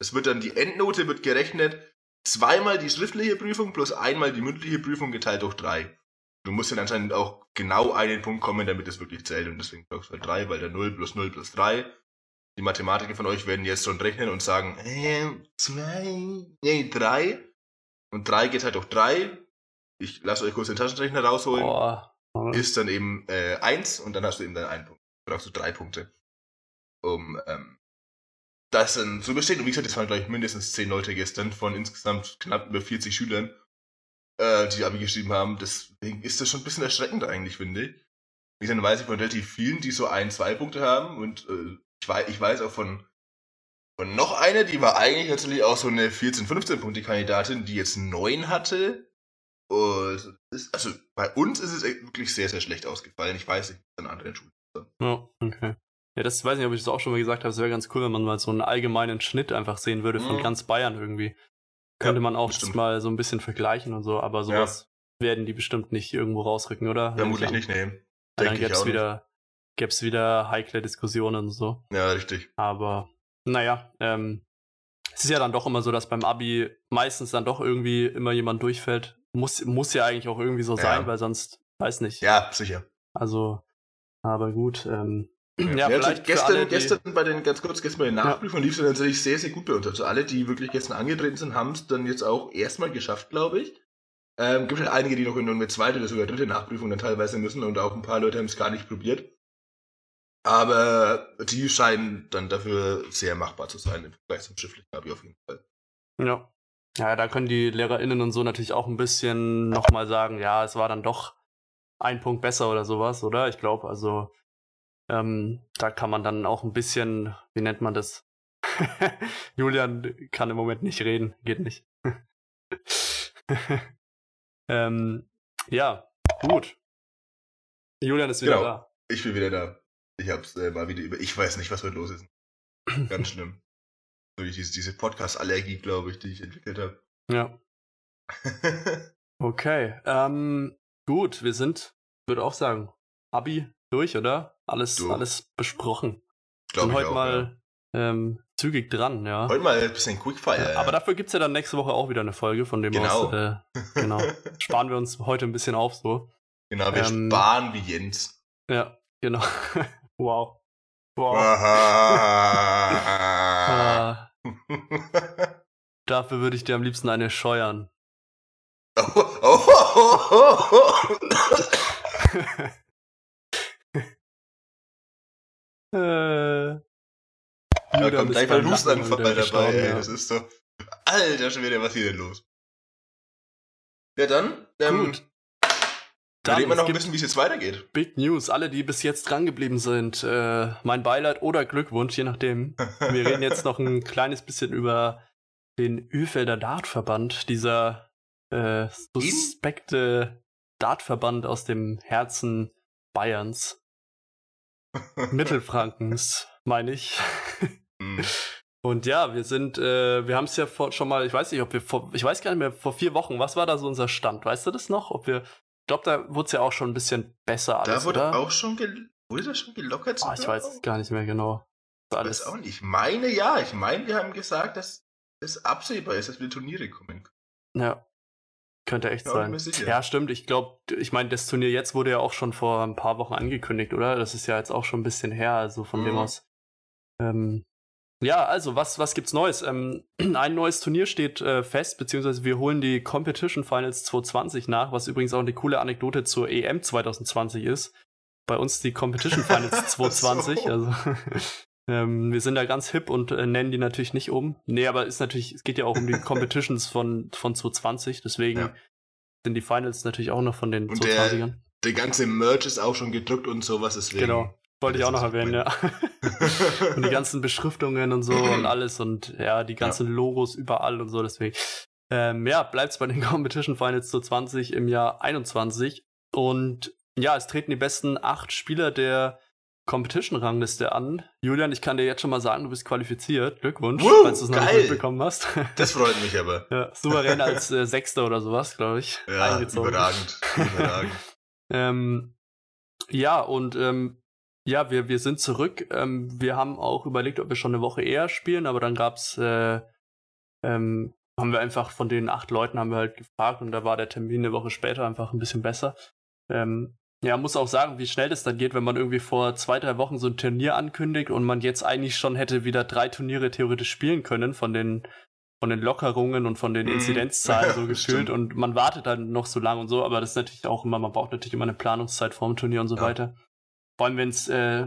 es wird dann die Endnote wird gerechnet, zweimal die schriftliche Prüfung plus einmal die mündliche Prüfung geteilt durch drei. Du musst dann anscheinend auch genau einen Punkt kommen, damit es wirklich zählt und deswegen du halt drei, weil der 0 plus 0 plus 3. Die Mathematiker von euch werden jetzt schon rechnen und sagen, äh, zwei, nee, drei. Und drei geht halt durch drei. Ich lasse euch kurz den Taschenrechner rausholen. Boah ist dann eben äh, eins und dann hast du eben dann einen Punkt. Dann brauchst du drei Punkte, um ähm, das dann zu bestehen. Und wie gesagt, es waren, glaube ich, mindestens zehn Leute gestern von insgesamt knapp über 40 Schülern, äh, die Abi geschrieben haben. Deswegen ist das schon ein bisschen erschreckend eigentlich, finde ich. Wie gesagt, weiß ich von relativ vielen, die so ein, zwei Punkte haben und äh, ich, weiß, ich weiß auch von und noch eine, die war eigentlich natürlich auch so eine 14, 15 Punkte Kandidatin, die jetzt neun hatte und ist, also bei uns ist es wirklich sehr, sehr schlecht ausgefallen. Ich weiß nicht, an anderen Schulen. Ja, okay. Ja, das weiß nicht, ob ich das auch schon mal gesagt habe. Es wäre ganz cool, wenn man mal so einen allgemeinen Schnitt einfach sehen würde von mhm. ganz Bayern irgendwie. Könnte ja, man auch das mal so ein bisschen vergleichen und so, aber sowas ja. werden die bestimmt nicht irgendwo rausrücken, oder? Vermutlich nicht, nee. Dann gäbe es wieder, gäb's wieder heikle Diskussionen und so. Ja, richtig. Aber naja, ähm, es ist ja dann doch immer so, dass beim Abi meistens dann doch irgendwie immer jemand durchfällt. Muss, muss ja eigentlich auch irgendwie so ja. sein, weil sonst, weiß nicht. Ja, sicher. Also, aber gut. Ähm, ja, ja also gestern, alle, gestern bei den, ganz kurz, gestern bei den Nachprüfungen ja. lief es natürlich sehr, sehr gut bei uns. Also alle, die wirklich gestern angetreten sind, haben es dann jetzt auch erstmal geschafft, glaube ich. Ähm, gibt halt einige, die noch in eine zweite oder sogar dritte Nachprüfung dann teilweise müssen und auch ein paar Leute haben es gar nicht probiert. Aber die scheinen dann dafür sehr machbar zu sein im Vergleich zum schriftlichen Abi auf jeden Fall. Ja. Ja, da können die LehrerInnen und so natürlich auch ein bisschen nochmal sagen, ja, es war dann doch ein Punkt besser oder sowas, oder? Ich glaube, also ähm, da kann man dann auch ein bisschen, wie nennt man das? Julian kann im Moment nicht reden, geht nicht. ähm, ja, gut. Julian ist wieder genau. da. Ich bin wieder da. Ich hab's äh, mal wieder über. Ich weiß nicht, was heute los ist. Ganz schlimm. Durch diese, diese Podcast-Allergie, glaube ich, die ich entwickelt habe. Ja. okay. Ähm, gut, wir sind, würde auch sagen, Abi durch, oder? Alles, du. alles besprochen. Glaube heute auch, mal, ähm, zügig dran, ja. Heute mal ein bisschen Quickfire. Ja, aber dafür gibt es ja dann nächste Woche auch wieder eine Folge, von dem genau. aus, äh, genau. Sparen wir uns heute ein bisschen auf so. Genau, wir ähm, sparen wie Jens. Ja, genau. wow. Wow. ah. Dafür würde ich dir am liebsten eine scheuern. Oh, oh, oh, äh. Da kommt gleich mal Hustenanfall dabei, ey. Ja. Das ist doch. Alter, schon wieder, was hier denn los? Ja, dann. Ähm, Gut. Dann reden wir noch ein bisschen, wie es jetzt weitergeht. Big News. Alle, die bis jetzt drangeblieben sind, äh, mein Beileid oder Glückwunsch, je nachdem. Wir reden jetzt noch ein kleines bisschen über den Ölfelder Dartverband, dieser äh, suspekte Dartverband aus dem Herzen Bayerns. Mittelfrankens, meine ich. Mhm. Und ja, wir sind, äh, wir haben es ja vor, schon mal, ich weiß nicht, ob wir vor, ich weiß gar nicht mehr, vor vier Wochen, was war da so unser Stand? Weißt du das noch? Ob wir, glaube, da wurde es ja auch schon ein bisschen besser alles, Da wurde oder? auch schon, wurde das schon gelockert? Oh, ich weiß es gar nicht mehr genau. Ich weiß auch nicht. Ich meine ja, ich meine, wir haben gesagt, dass es absehbar ist, dass wir Turniere kommen. Ja. Könnte echt sein. Ja, stimmt. Ich glaube, ich meine, das Turnier jetzt wurde ja auch schon vor ein paar Wochen angekündigt, oder? Das ist ja jetzt auch schon ein bisschen her, also von mhm. dem aus. Ähm, ja, also was, was gibt's Neues? Ähm, ein neues Turnier steht äh, fest, beziehungsweise wir holen die Competition Finals 2020 nach, was übrigens auch eine coole Anekdote zur EM 2020 ist. Bei uns die Competition Finals 2020. so. Also ähm, wir sind da ganz hip und äh, nennen die natürlich nicht um. Nee, aber ist natürlich, es geht ja auch um die Competitions von, von 2020, deswegen ja. sind die Finals natürlich auch noch von den und 2020ern. Der, der ganze Merch ist auch schon gedruckt und sowas, deswegen. Genau. Wollte ich auch noch erwähnen, ja. und die ganzen Beschriftungen und so und alles und ja, die ganzen ja. Logos überall und so, deswegen. Ähm, ja, bleibt's bei den Competition Finals 2020 im Jahr 21. Und ja, es treten die besten acht Spieler der Competition-Rangliste an. Julian, ich kann dir jetzt schon mal sagen, du bist qualifiziert. Glückwunsch, Woo, falls du es noch nicht mitbekommen hast. Das freut mich aber. Ja, souverän als äh, Sechster oder sowas, glaube ich. Ja, überragend. überragend. ähm, ja, und ähm, ja, wir, wir sind zurück. Ähm, wir haben auch überlegt, ob wir schon eine Woche eher spielen, aber dann gab's, äh, ähm, haben wir einfach von den acht Leuten haben wir halt gefragt und da war der Termin eine Woche später einfach ein bisschen besser. Ähm, ja, muss auch sagen, wie schnell das dann geht, wenn man irgendwie vor zwei, drei Wochen so ein Turnier ankündigt und man jetzt eigentlich schon hätte wieder drei Turniere theoretisch spielen können von den, von den Lockerungen und von den mhm. Inzidenzzahlen so gefühlt und man wartet dann noch so lange und so, aber das ist natürlich auch immer, man braucht natürlich immer eine Planungszeit vorm Turnier und so ja. weiter. Vor allem, wenn es äh,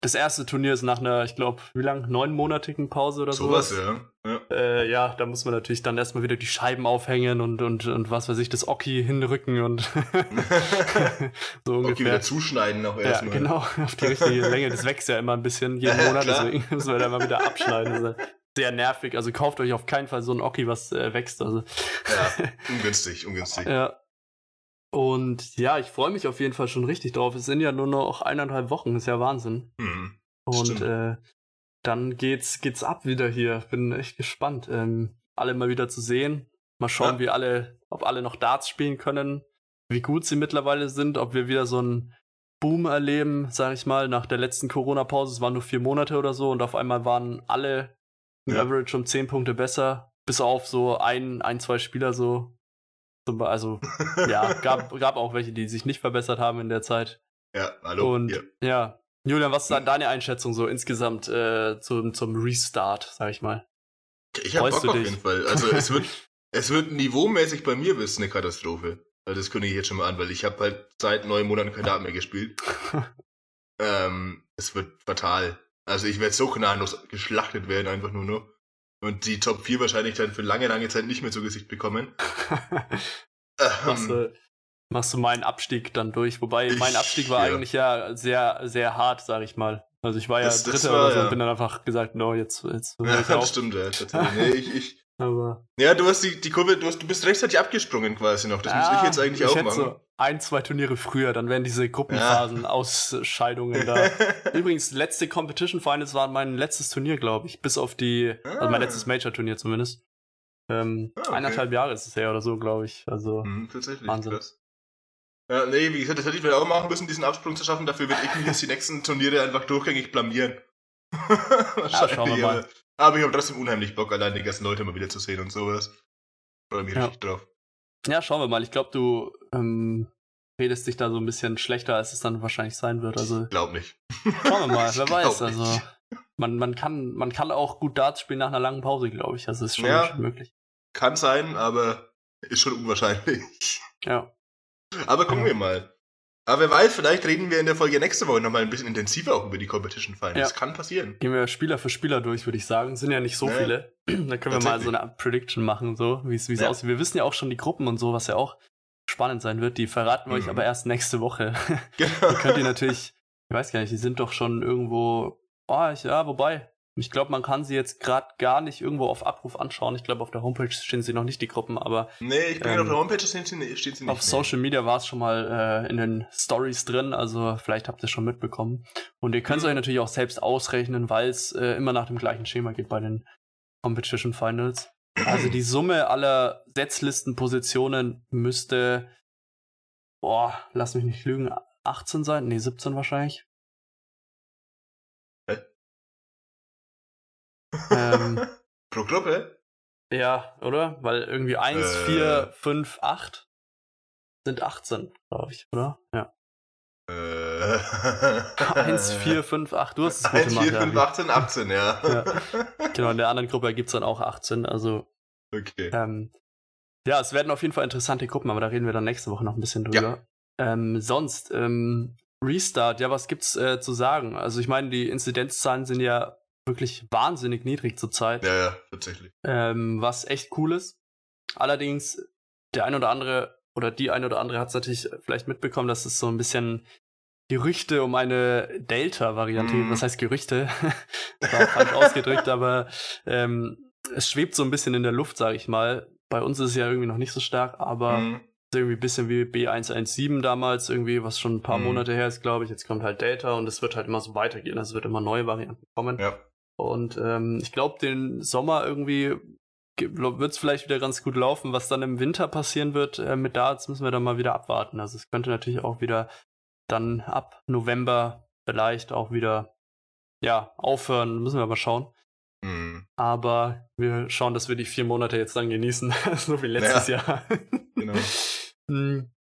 das erste Turnier ist nach einer, ich glaube, wie lang? Neunmonatigen Pause oder so. Sowas, ja. Ja. Äh, ja, da muss man natürlich dann erstmal wieder die Scheiben aufhängen und, und, und was weiß ich, das Oki hinrücken und so ungefähr. Oki wieder zuschneiden noch erstmal. Ja, genau, auf die richtige Länge. Das wächst ja immer ein bisschen jeden Monat, klar. deswegen müssen wir da mal wieder abschneiden. sehr nervig. Also kauft euch auf keinen Fall so ein Oki, was äh, wächst. Also. Ja, ungünstig, ungünstig. ja, und ja, ich freue mich auf jeden Fall schon richtig drauf. Es sind ja nur noch eineinhalb Wochen, ist ja Wahnsinn. Mhm, und äh, dann geht's, geht's ab wieder hier. Bin echt gespannt, ähm, alle mal wieder zu sehen. Mal schauen, ja. wie alle, ob alle noch Darts spielen können, wie gut sie mittlerweile sind, ob wir wieder so einen Boom erleben, sag ich mal, nach der letzten Corona-Pause. Es waren nur vier Monate oder so und auf einmal waren alle im ja. Average um zehn Punkte besser, bis auf so ein, ein, zwei Spieler so also, ja, gab, gab auch welche, die sich nicht verbessert haben in der Zeit. Ja, hallo. Und ja, ja. Julian, was ist dann deine Einschätzung so insgesamt äh, zum, zum Restart, sag ich mal? Ich hab Bock auf jeden Fall. Also es wird, es wird niveaumäßig bei mir bis eine Katastrophe. Also das kündige ich jetzt schon mal an, weil ich habe halt seit neun Monaten kein Dart mehr gespielt. ähm, es wird fatal. Also ich werde so gnadenlos geschlachtet werden, einfach nur noch. Und die Top 4 wahrscheinlich dann für lange, lange Zeit nicht mehr zu Gesicht bekommen. machst, du, machst du meinen Abstieg dann durch? Wobei ich, mein Abstieg war ja. eigentlich ja sehr, sehr hart, sag ich mal. Also ich war ja das, Dritter das war, oder so ja. und bin dann einfach gesagt, no, jetzt, jetzt ja, das stimmt, ja, nee, ich, ich, Aber ja, du hast die, die Kurve, du, hast, du bist rechtzeitig abgesprungen quasi noch. Das ja, muss ich jetzt eigentlich ich auch machen. So ein, zwei Turniere früher, dann wären diese Gruppenphasen, ja. Ausscheidungen da. Übrigens, letzte Competition Finals waren mein letztes Turnier, glaube ich. Bis auf die, ah. also mein letztes Major-Turnier zumindest. Ähm, ah, okay. Eineinhalb Jahre ist es her oder so, glaube ich. Also, hm, tatsächlich, Wahnsinn. krass. Ja, nee, wie gesagt, das hätte ich vielleicht auch machen müssen, diesen Absprung zu schaffen. Dafür würde ich mich jetzt die nächsten Turniere einfach durchgängig blamieren. ja, schauen wir mal. Aber ich habe trotzdem unheimlich Bock, allein die ganzen Leute mal wieder zu sehen und sowas. Freue mich ja. richtig drauf. Ja, schauen wir mal. Ich glaube, du ähm, redest dich da so ein bisschen schlechter, als es dann wahrscheinlich sein wird. Also, glaub nicht. Schauen wir mal, wer weiß. Also, man, man, kann, man kann auch gut Darts spielen nach einer langen Pause, glaube ich. Also, ist schon, ja, schon möglich. Kann sein, aber ist schon unwahrscheinlich. Ja. Aber gucken ja. wir mal. Aber wer weiß, vielleicht reden wir in der Folge nächste Woche nochmal ein bisschen intensiver auch über die Competition Finals. Ja. Das kann passieren. Gehen wir Spieler für Spieler durch, würde ich sagen. Sind ja nicht so nee. viele. Dann können wir mal so eine Prediction machen, so wie es ja. aussieht. Wir wissen ja auch schon die Gruppen und so, was ja auch spannend sein wird. Die verraten wir mhm. euch aber erst nächste Woche. Genau. die könnt ihr natürlich, ich weiß gar nicht, die sind doch schon irgendwo. Oh, ich, ja, wobei, ich glaube, man kann sie jetzt gerade gar nicht irgendwo auf Abruf anschauen. Ich glaube, auf der Homepage stehen sie noch nicht, die Gruppen, aber. Nee, ich bin ähm, auf der Homepage stehen sie, steht sie nicht. Auf. Social Media war es schon mal äh, in den Stories drin, also vielleicht habt ihr es schon mitbekommen. Und ihr könnt es mhm. euch natürlich auch selbst ausrechnen, weil es äh, immer nach dem gleichen Schema geht bei den Competition Finals. Also die Summe aller Setzlistenpositionen müsste, boah, lass mich nicht lügen, 18 sein? Nee, 17 wahrscheinlich. Ähm, Pro Gruppe? Ja, oder? Weil irgendwie 1, äh. 4, 5, 8 sind 18, glaube ich, oder? Ja. Äh. 1, 4, 5, 8, du hast es gut 1, 4, 5, 18, 18, ja. ja. Genau, in der anderen Gruppe gibt es dann auch 18, also. Okay. Ähm, ja, es werden auf jeden Fall interessante Gruppen, aber da reden wir dann nächste Woche noch ein bisschen drüber. Ja. Ähm, sonst, ähm, Restart, ja, was gibt's äh, zu sagen? Also ich meine, die Inzidenzzahlen sind ja wirklich wahnsinnig niedrig zurzeit. Ja, ja, tatsächlich. Ähm, was echt cool ist. Allerdings, der ein oder andere oder die ein oder andere hat es natürlich vielleicht mitbekommen, dass es so ein bisschen Gerüchte um eine Delta-Variante, mm. was heißt Gerüchte? War falsch ausgedrückt, aber ähm, es schwebt so ein bisschen in der Luft, sage ich mal. Bei uns ist es ja irgendwie noch nicht so stark, aber mm. irgendwie ein bisschen wie B117 damals, irgendwie, was schon ein paar mm. Monate her ist, glaube ich. Jetzt kommt halt Delta und es wird halt immer so weitergehen. Also es wird immer neue Varianten kommen. Ja. Und ähm, ich glaube, den Sommer irgendwie wird es vielleicht wieder ganz gut laufen. Was dann im Winter passieren wird äh, mit Darts, müssen wir dann mal wieder abwarten. Also es könnte natürlich auch wieder dann ab November vielleicht auch wieder ja aufhören. Müssen wir mal schauen. Mhm. Aber wir schauen, dass wir die vier Monate jetzt dann genießen, so wie letztes ja. Jahr. genau. Hm.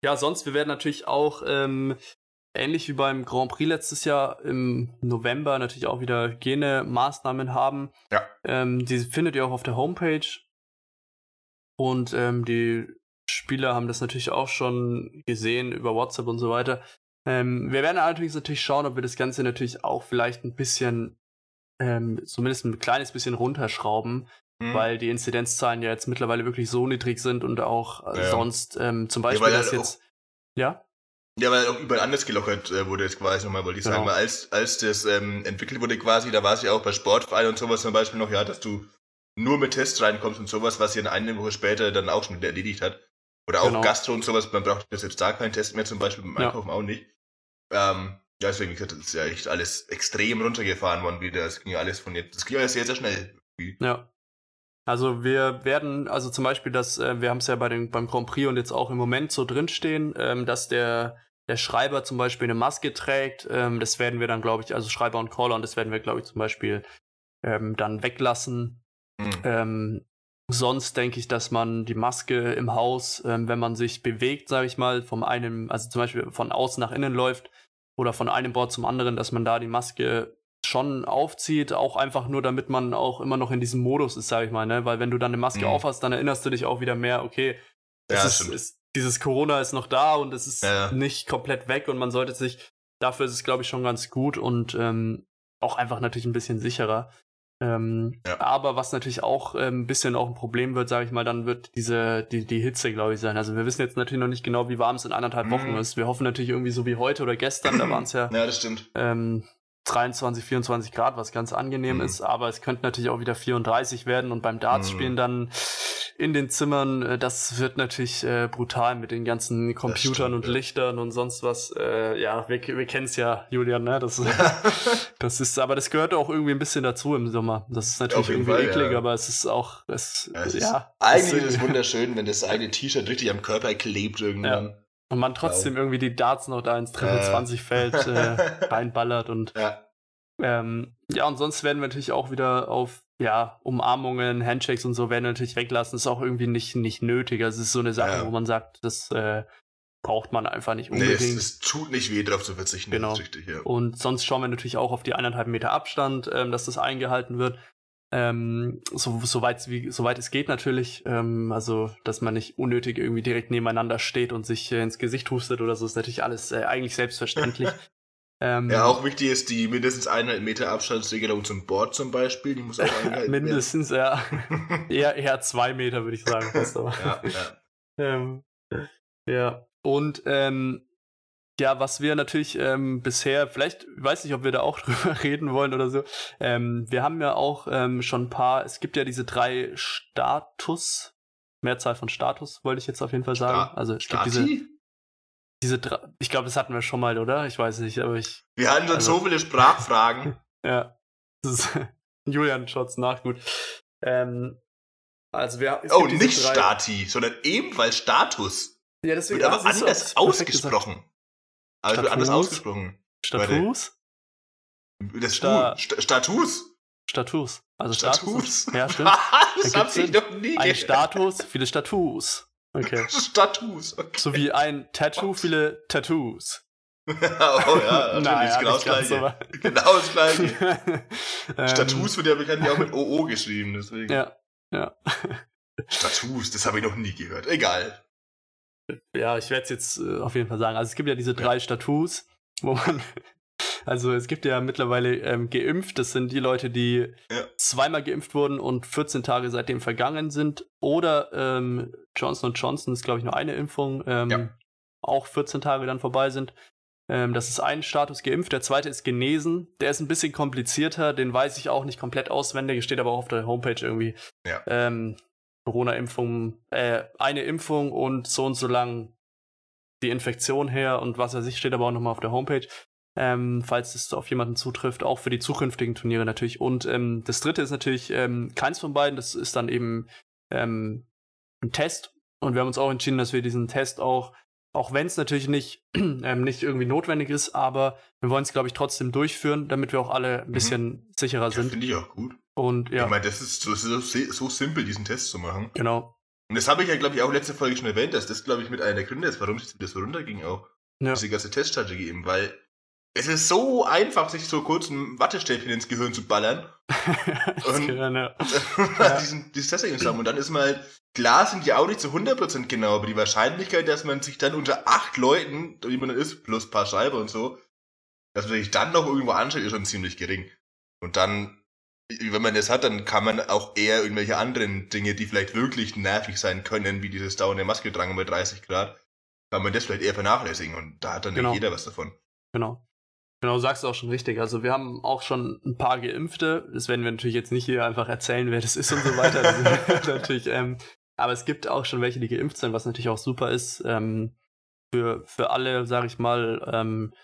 Ja, sonst, wir werden natürlich auch ähm, ähnlich wie beim Grand Prix letztes Jahr im November natürlich auch wieder Hygienemaßnahmen haben. Ja. Ähm, die findet ihr auch auf der Homepage. Und ähm, die Spieler haben das natürlich auch schon gesehen über WhatsApp und so weiter. Ähm, wir werden allerdings natürlich schauen, ob wir das Ganze natürlich auch vielleicht ein bisschen, ähm, zumindest ein kleines bisschen runterschrauben, mhm. weil die Inzidenzzahlen ja jetzt mittlerweile wirklich so niedrig sind und auch äh, ja. sonst ähm, zum Beispiel ja, das jetzt. Ja? Ja, weil auch überall anders gelockert äh, wurde jetzt quasi nochmal, wollte ich genau. sagen. Weil als, als das ähm, entwickelt wurde quasi, da war es ja auch bei Sportvereinen und sowas zum Beispiel noch, ja, dass du nur mit Tests reinkommst und sowas, was sich eine Woche später dann auch schon erledigt hat. Oder auch genau. Gastro und sowas, man braucht das jetzt da keinen Test mehr, zum Beispiel beim Einkaufen ja. auch nicht. Ähm, ja, deswegen, wie gesagt, das ist ja echt alles extrem runtergefahren worden wieder. Es ging ja alles von jetzt, das ging ja sehr, sehr schnell. Ja. Also wir werden, also zum Beispiel, dass äh, wir haben es ja bei den, beim Grand Prix und jetzt auch im Moment so drinstehen, ähm, dass der der Schreiber zum Beispiel eine Maske trägt. Ähm, das werden wir dann, glaube ich, also Schreiber und Caller, und das werden wir, glaube ich, zum Beispiel ähm, dann weglassen. Mhm. Ähm, sonst denke ich, dass man die Maske im Haus, ähm, wenn man sich bewegt, sage ich mal, vom einen, also zum Beispiel von außen nach innen läuft oder von einem Board zum anderen, dass man da die Maske schon aufzieht, auch einfach nur, damit man auch immer noch in diesem Modus ist, sage ich mal, ne? Weil wenn du dann eine Maske mhm. aufhast, dann erinnerst du dich auch wieder mehr, okay, ja, ist, ist, dieses Corona ist noch da und es ist ja. nicht komplett weg und man sollte sich, dafür ist es, glaube ich, schon ganz gut und ähm, auch einfach natürlich ein bisschen sicherer. Ähm, ja. Aber was natürlich auch äh, ein bisschen auch ein Problem wird, sage ich mal, dann wird diese die, die Hitze, glaube ich, sein. Also wir wissen jetzt natürlich noch nicht genau, wie warm es in anderthalb Wochen mm. ist. Wir hoffen natürlich irgendwie so wie heute oder gestern, da waren es ja, ja das stimmt. Ähm, 23, 24 Grad, was ganz angenehm mhm. ist, aber es könnte natürlich auch wieder 34 werden und beim Dartspielen mhm. dann in den Zimmern, äh, das wird natürlich äh, brutal mit den ganzen Computern stimmt, und ja. Lichtern und sonst was. Äh, ja, wir, wir kennen es ja, Julian, ne? Das, das ist, aber das gehört auch irgendwie ein bisschen dazu im Sommer. Das ist natürlich irgendwie Fall, eklig, ja. aber es ist auch, es, ja, es ja ist, eigentlich ist es wunderschön, wenn das eigene T-Shirt richtig am Körper klebt irgendwann. Und man trotzdem wow. irgendwie die Darts noch da ins Triple 20 Feld äh, reinballert und ja. Ähm, ja, und sonst werden wir natürlich auch wieder auf ja, Umarmungen, Handshakes und so werden wir natürlich weglassen. Das ist auch irgendwie nicht, nicht nötig. Also es ist so eine Sache, ja. wo man sagt, das äh, braucht man einfach nicht unbedingt. Nee, es, es tut nicht weh, darauf zu verzichten. Genau. Richtig, ja. Und sonst schauen wir natürlich auch auf die eineinhalb Meter Abstand, ähm, dass das eingehalten wird. Ähm, so, so, weit, wie, so weit es geht natürlich. Ähm, also, dass man nicht unnötig irgendwie direkt nebeneinander steht und sich äh, ins Gesicht hustet oder so, ist natürlich alles äh, eigentlich selbstverständlich. ähm, ja, auch wichtig ist die mindestens eineinhalb Meter Abstandsregelung zum Board zum Beispiel. Die muss auch eingehalten Mindestens, ja. eher, eher zwei Meter, würde ich sagen. Fast, aber. ja, ja. Ähm, ja. Und ähm, ja, was wir natürlich ähm, bisher, vielleicht, weiß nicht, ob wir da auch drüber reden wollen oder so. Ähm, wir haben ja auch ähm, schon ein paar, es gibt ja diese drei Status, Mehrzahl von Status, wollte ich jetzt auf jeden Fall sagen. also es gibt diese, diese drei, ich glaube, das hatten wir schon mal, oder? Ich weiß nicht, aber ich. Wir hatten also, so viele Sprachfragen. ja. Julian schaut's nach, gut. Ähm, also wir, oh, nicht drei, Stati, sondern ebenfalls Status. Ja, deswegen wird aber anders ausgesprochen. Aber es wird anders ausgesprochen. Status? Das Sta St Status? Status. Also Status. Status. Ja, stimmt. das hab ich noch nie Ein Status, viele Status. Okay. Status, okay. So wie ein Tattoo, viele Tattoos. oh ja, natürlich, naja, genau, das gleiche. genau das gleiche. Status wird ja bekanntlich auch mit OO geschrieben, deswegen. Ja, ja. Status, das habe ich noch nie gehört. Egal ja, ich werde es jetzt äh, auf jeden Fall sagen. Also es gibt ja diese drei ja. Status, wo man, also es gibt ja mittlerweile ähm, geimpft. Das sind die Leute, die ja. zweimal geimpft wurden und 14 Tage seitdem vergangen sind. Oder ähm, Johnson Johnson ist, glaube ich, nur eine Impfung, ähm, ja. auch 14 Tage dann vorbei sind. Ähm, das ist ein Status geimpft. Der zweite ist genesen. Der ist ein bisschen komplizierter. Den weiß ich auch nicht komplett auswendig. Steht aber auch auf der Homepage irgendwie. Ja. Ähm, Corona-Impfung, äh, eine Impfung und so und so lang die Infektion her und was er sich steht aber auch nochmal auf der Homepage, ähm, falls es auf jemanden zutrifft, auch für die zukünftigen Turniere natürlich. Und ähm, das dritte ist natürlich ähm, keins von beiden, das ist dann eben ähm, ein Test. Und wir haben uns auch entschieden, dass wir diesen Test auch, auch wenn es natürlich nicht, ähm, nicht irgendwie notwendig ist, aber wir wollen es, glaube ich, trotzdem durchführen, damit wir auch alle ein mhm. bisschen mhm. sicherer ja, sind. Finde ich auch gut. Und ja. Ich meine, das ist, so, so, so simpel, diesen Test zu machen. Genau. Und das habe ich ja, glaube ich, auch letzte Folge schon erwähnt, dass das, glaube ich, mit einer der Gründe ist, warum es wieder so runterging auch. Ja. Diese ganze Teststrategie eben, weil es ist so einfach, sich so kurz ein Wattestäbchen ins Gehirn zu ballern. und Gehirn, ja. diesen, dieses Testing zu haben. Und dann ist mal, halt, klar sind die auch nicht zu 100% genau, aber die Wahrscheinlichkeit, dass man sich dann unter acht Leuten, wie man ist, plus ein paar Scheibe und so, dass man sich dann noch irgendwo anstellt, ist schon ziemlich gering. Und dann wenn man das hat, dann kann man auch eher irgendwelche anderen Dinge, die vielleicht wirklich nervig sein können, wie dieses dauernde Maske tragen bei 30 Grad, kann man das vielleicht eher vernachlässigen und da hat dann genau. nicht jeder was davon. Genau. Genau, sagst du auch schon richtig. Also wir haben auch schon ein paar Geimpfte. Das werden wir natürlich jetzt nicht hier einfach erzählen, wer das ist und so weiter. natürlich, ähm, aber es gibt auch schon welche, die geimpft sind, was natürlich auch super ist ähm, für für alle, sag ich mal. Ähm,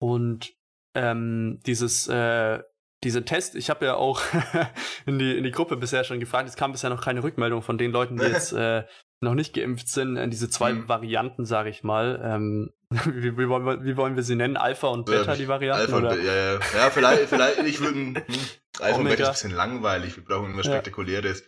und ähm, dieses äh, diese Test, ich habe ja auch in, die, in die Gruppe bisher schon gefragt, es kam bisher noch keine Rückmeldung von den Leuten, die jetzt äh, noch nicht geimpft sind, äh, diese zwei hm. Varianten, sage ich mal. Ähm, wie, wie, wollen wir, wie wollen wir sie nennen? Alpha und Beta, die Varianten? Alpha oder? Und, ja, ja. ja, vielleicht, vielleicht ich würde, hm, Alpha und Beta ist ein bisschen langweilig, wir brauchen irgendwas ja. Spektakuläres.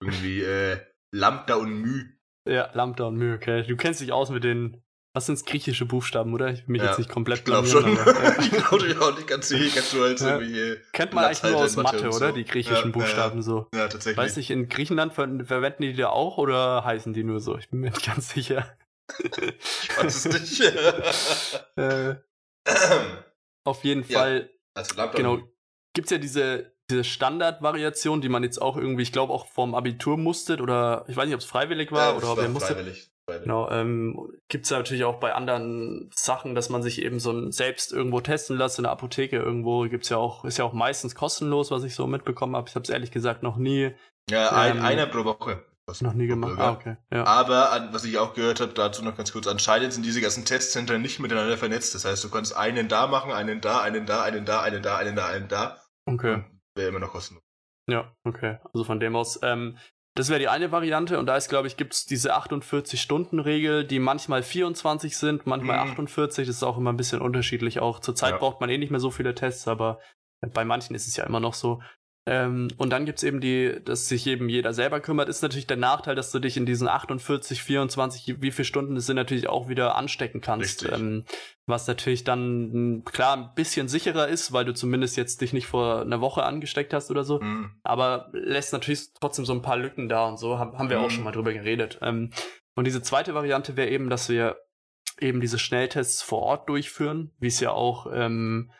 Irgendwie äh, Lambda und Mü. Ja, Lambda und Mü, okay. Du kennst dich aus mit den was sind griechische Buchstaben, oder? Ich will mich ja, jetzt nicht komplett Ich glaube schon. Aber, ja. ich glaube auch nicht ganz sicher. Kennst du halt ja. irgendwie. Kennt man eigentlich nur aus Mathe, oder? So. Die griechischen ja, Buchstaben so. Ja, tatsächlich. Weiß nicht, in Griechenland ver verwenden die die auch oder heißen die nur so? Ich bin mir nicht ganz sicher. ich weiß es nicht. äh, auf jeden Fall. Also genau. Gibt's ja diese, diese Standardvariation, die man jetzt auch irgendwie, ich glaube, auch vorm Abitur musstet oder ich weiß nicht, ob es freiwillig war oder ob ihr musstet. Freiwillig. Genau, ähm, gibt es natürlich auch bei anderen Sachen, dass man sich eben so ein, selbst irgendwo testen lässt, in der Apotheke irgendwo, gibt's ja auch, ist ja auch meistens kostenlos, was ich so mitbekommen habe. Ich habe es ehrlich gesagt noch nie. Ja, ein, ähm, einer pro Woche. Noch nie gemacht. Ah, okay. Ja. Aber was ich auch gehört habe, dazu noch ganz kurz, anscheinend sind diese ganzen Testzentren nicht miteinander vernetzt. Das heißt, du kannst einen da machen, einen da, einen da, einen da, einen da, einen da, einen da. Okay. Wäre immer noch kostenlos. Ja, okay. Also von dem aus, ähm, das wäre die eine Variante und da ist, glaube ich, gibt es diese 48-Stunden-Regel, die manchmal 24 sind, manchmal mhm. 48. Das ist auch immer ein bisschen unterschiedlich. Auch zur Zeit ja. braucht man eh nicht mehr so viele Tests, aber bei manchen ist es ja immer noch so. Ähm, und dann gibt's eben die, dass sich eben jeder selber kümmert, ist natürlich der Nachteil, dass du dich in diesen 48, 24, wie viele Stunden es sind, natürlich auch wieder anstecken kannst. Ähm, was natürlich dann klar ein bisschen sicherer ist, weil du zumindest jetzt dich nicht vor einer Woche angesteckt hast oder so. Mhm. Aber lässt natürlich trotzdem so ein paar Lücken da und so, haben, haben wir mhm. auch schon mal drüber geredet. Ähm, und diese zweite Variante wäre eben, dass wir eben diese Schnelltests vor Ort durchführen, wie es ja auch ähm,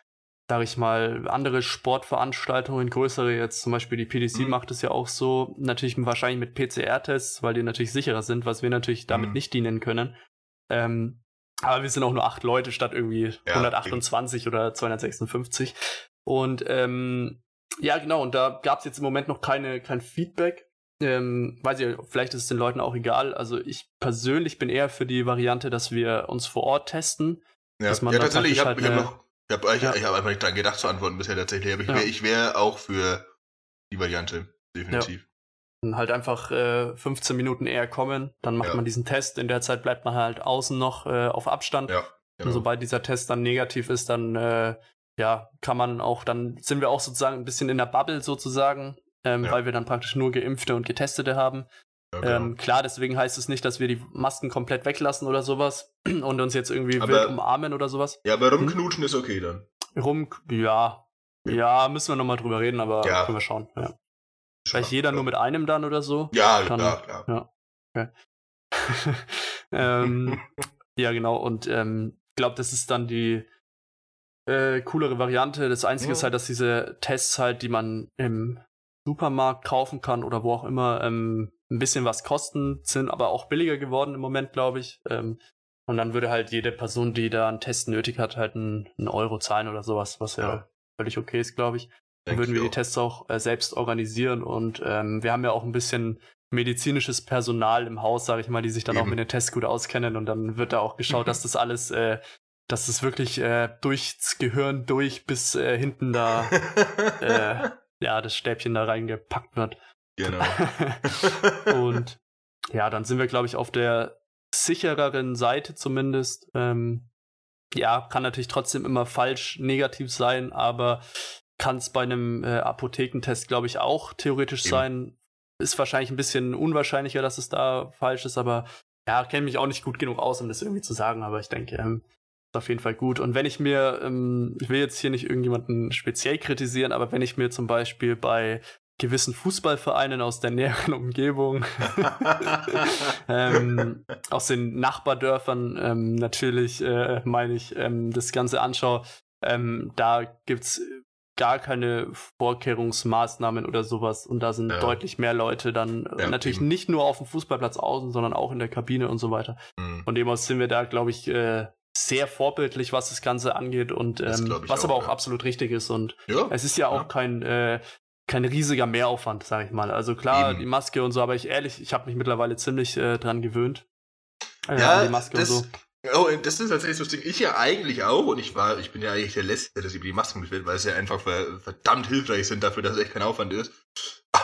sage ich mal, andere Sportveranstaltungen, größere jetzt, zum Beispiel die PDC mhm. macht es ja auch so, natürlich wahrscheinlich mit PCR-Tests, weil die natürlich sicherer sind, was wir natürlich damit mhm. nicht dienen können. Ähm, aber wir sind auch nur acht Leute statt irgendwie ja, 128 eben. oder 256. Und ähm, ja, genau, und da gab es jetzt im Moment noch keine, kein Feedback. Ähm, weiß ich, vielleicht ist es den Leuten auch egal. Also ich persönlich bin eher für die Variante, dass wir uns vor Ort testen. Ja, dass man ja tatsächlich, ich habe halt hab noch ich habe ja. hab einfach nicht dran gedacht zu antworten bisher tatsächlich, aber ich wäre ja. wär auch für die Variante, definitiv. Ja. Halt einfach äh, 15 Minuten eher kommen, dann macht man diesen Test, in der Zeit bleibt man halt außen noch äh, auf Abstand. Ja, genau. Und sobald dieser Test dann negativ ist, dann äh, ja, kann man auch, dann sind wir auch sozusagen ein bisschen in der Bubble sozusagen, ähm, weil wir dann praktisch nur Geimpfte und Getestete haben. Ja, genau. ähm, klar, deswegen heißt es nicht, dass wir die Masken komplett weglassen oder sowas und uns jetzt irgendwie aber, wild umarmen oder sowas. Ja, aber rumknutschen hm? ist okay dann. Rum, ja. Ja, müssen wir nochmal drüber reden, aber ja. können wir schauen. Ja. Vielleicht jeder nur mit einem dann oder so? Ja, dann, klar, klar. Ja, okay. ähm, ja, genau. Und ähm, ich glaube, das ist dann die äh, coolere Variante. Das Einzige ja. ist halt, dass diese Tests halt, die man im Supermarkt kaufen kann oder wo auch immer, ähm, ein bisschen was kosten, sind aber auch billiger geworden im Moment, glaube ich. Ähm, und dann würde halt jede Person, die da einen Test nötig hat, halt einen, einen Euro zahlen oder sowas, was ja, ja völlig okay ist, glaube ich. Dann würden wir die Tests auch äh, selbst organisieren und ähm, wir haben ja auch ein bisschen medizinisches Personal im Haus, sage ich mal, die sich dann Eben. auch mit den Tests gut auskennen und dann wird da auch geschaut, dass das alles, äh, dass das wirklich äh, durchs Gehirn durch bis äh, hinten da, äh, ja, das Stäbchen da reingepackt wird. Genau. und ja, dann sind wir, glaube ich, auf der sichereren Seite zumindest. Ähm, ja, kann natürlich trotzdem immer falsch negativ sein, aber kann es bei einem äh, Apothekentest, glaube ich, auch theoretisch Eben. sein. Ist wahrscheinlich ein bisschen unwahrscheinlicher, dass es da falsch ist, aber ja, kenne mich auch nicht gut genug aus, um das irgendwie zu sagen, aber ich denke, ähm, ist auf jeden Fall gut. Und wenn ich mir, ähm, ich will jetzt hier nicht irgendjemanden speziell kritisieren, aber wenn ich mir zum Beispiel bei gewissen Fußballvereinen aus der näheren Umgebung, ähm, aus den Nachbardörfern ähm, natürlich, äh, meine ich, ähm, das Ganze anschaue, ähm, da gibt's gar keine Vorkehrungsmaßnahmen oder sowas und da sind ja. deutlich mehr Leute dann ja, natürlich eben. nicht nur auf dem Fußballplatz außen, sondern auch in der Kabine und so weiter. Mhm. Von dem aus sind wir da, glaube ich, äh, sehr vorbildlich, was das Ganze angeht und ähm, was auch, aber auch ja. absolut richtig ist. Und ja, es ist ja auch ja. kein äh, kein riesiger Mehraufwand, sag ich mal. Also klar, Eben. die Maske und so, aber ich ehrlich, ich habe mich mittlerweile ziemlich äh, dran gewöhnt. Äh, ja, die Maske das, und so. Oh, das ist tatsächlich so das Ding. Ich ja eigentlich auch und ich war, ich bin ja eigentlich der Letzte, der sich über die Masken beschwert, weil sie ja einfach verdammt hilfreich sind dafür, dass es echt kein Aufwand ist.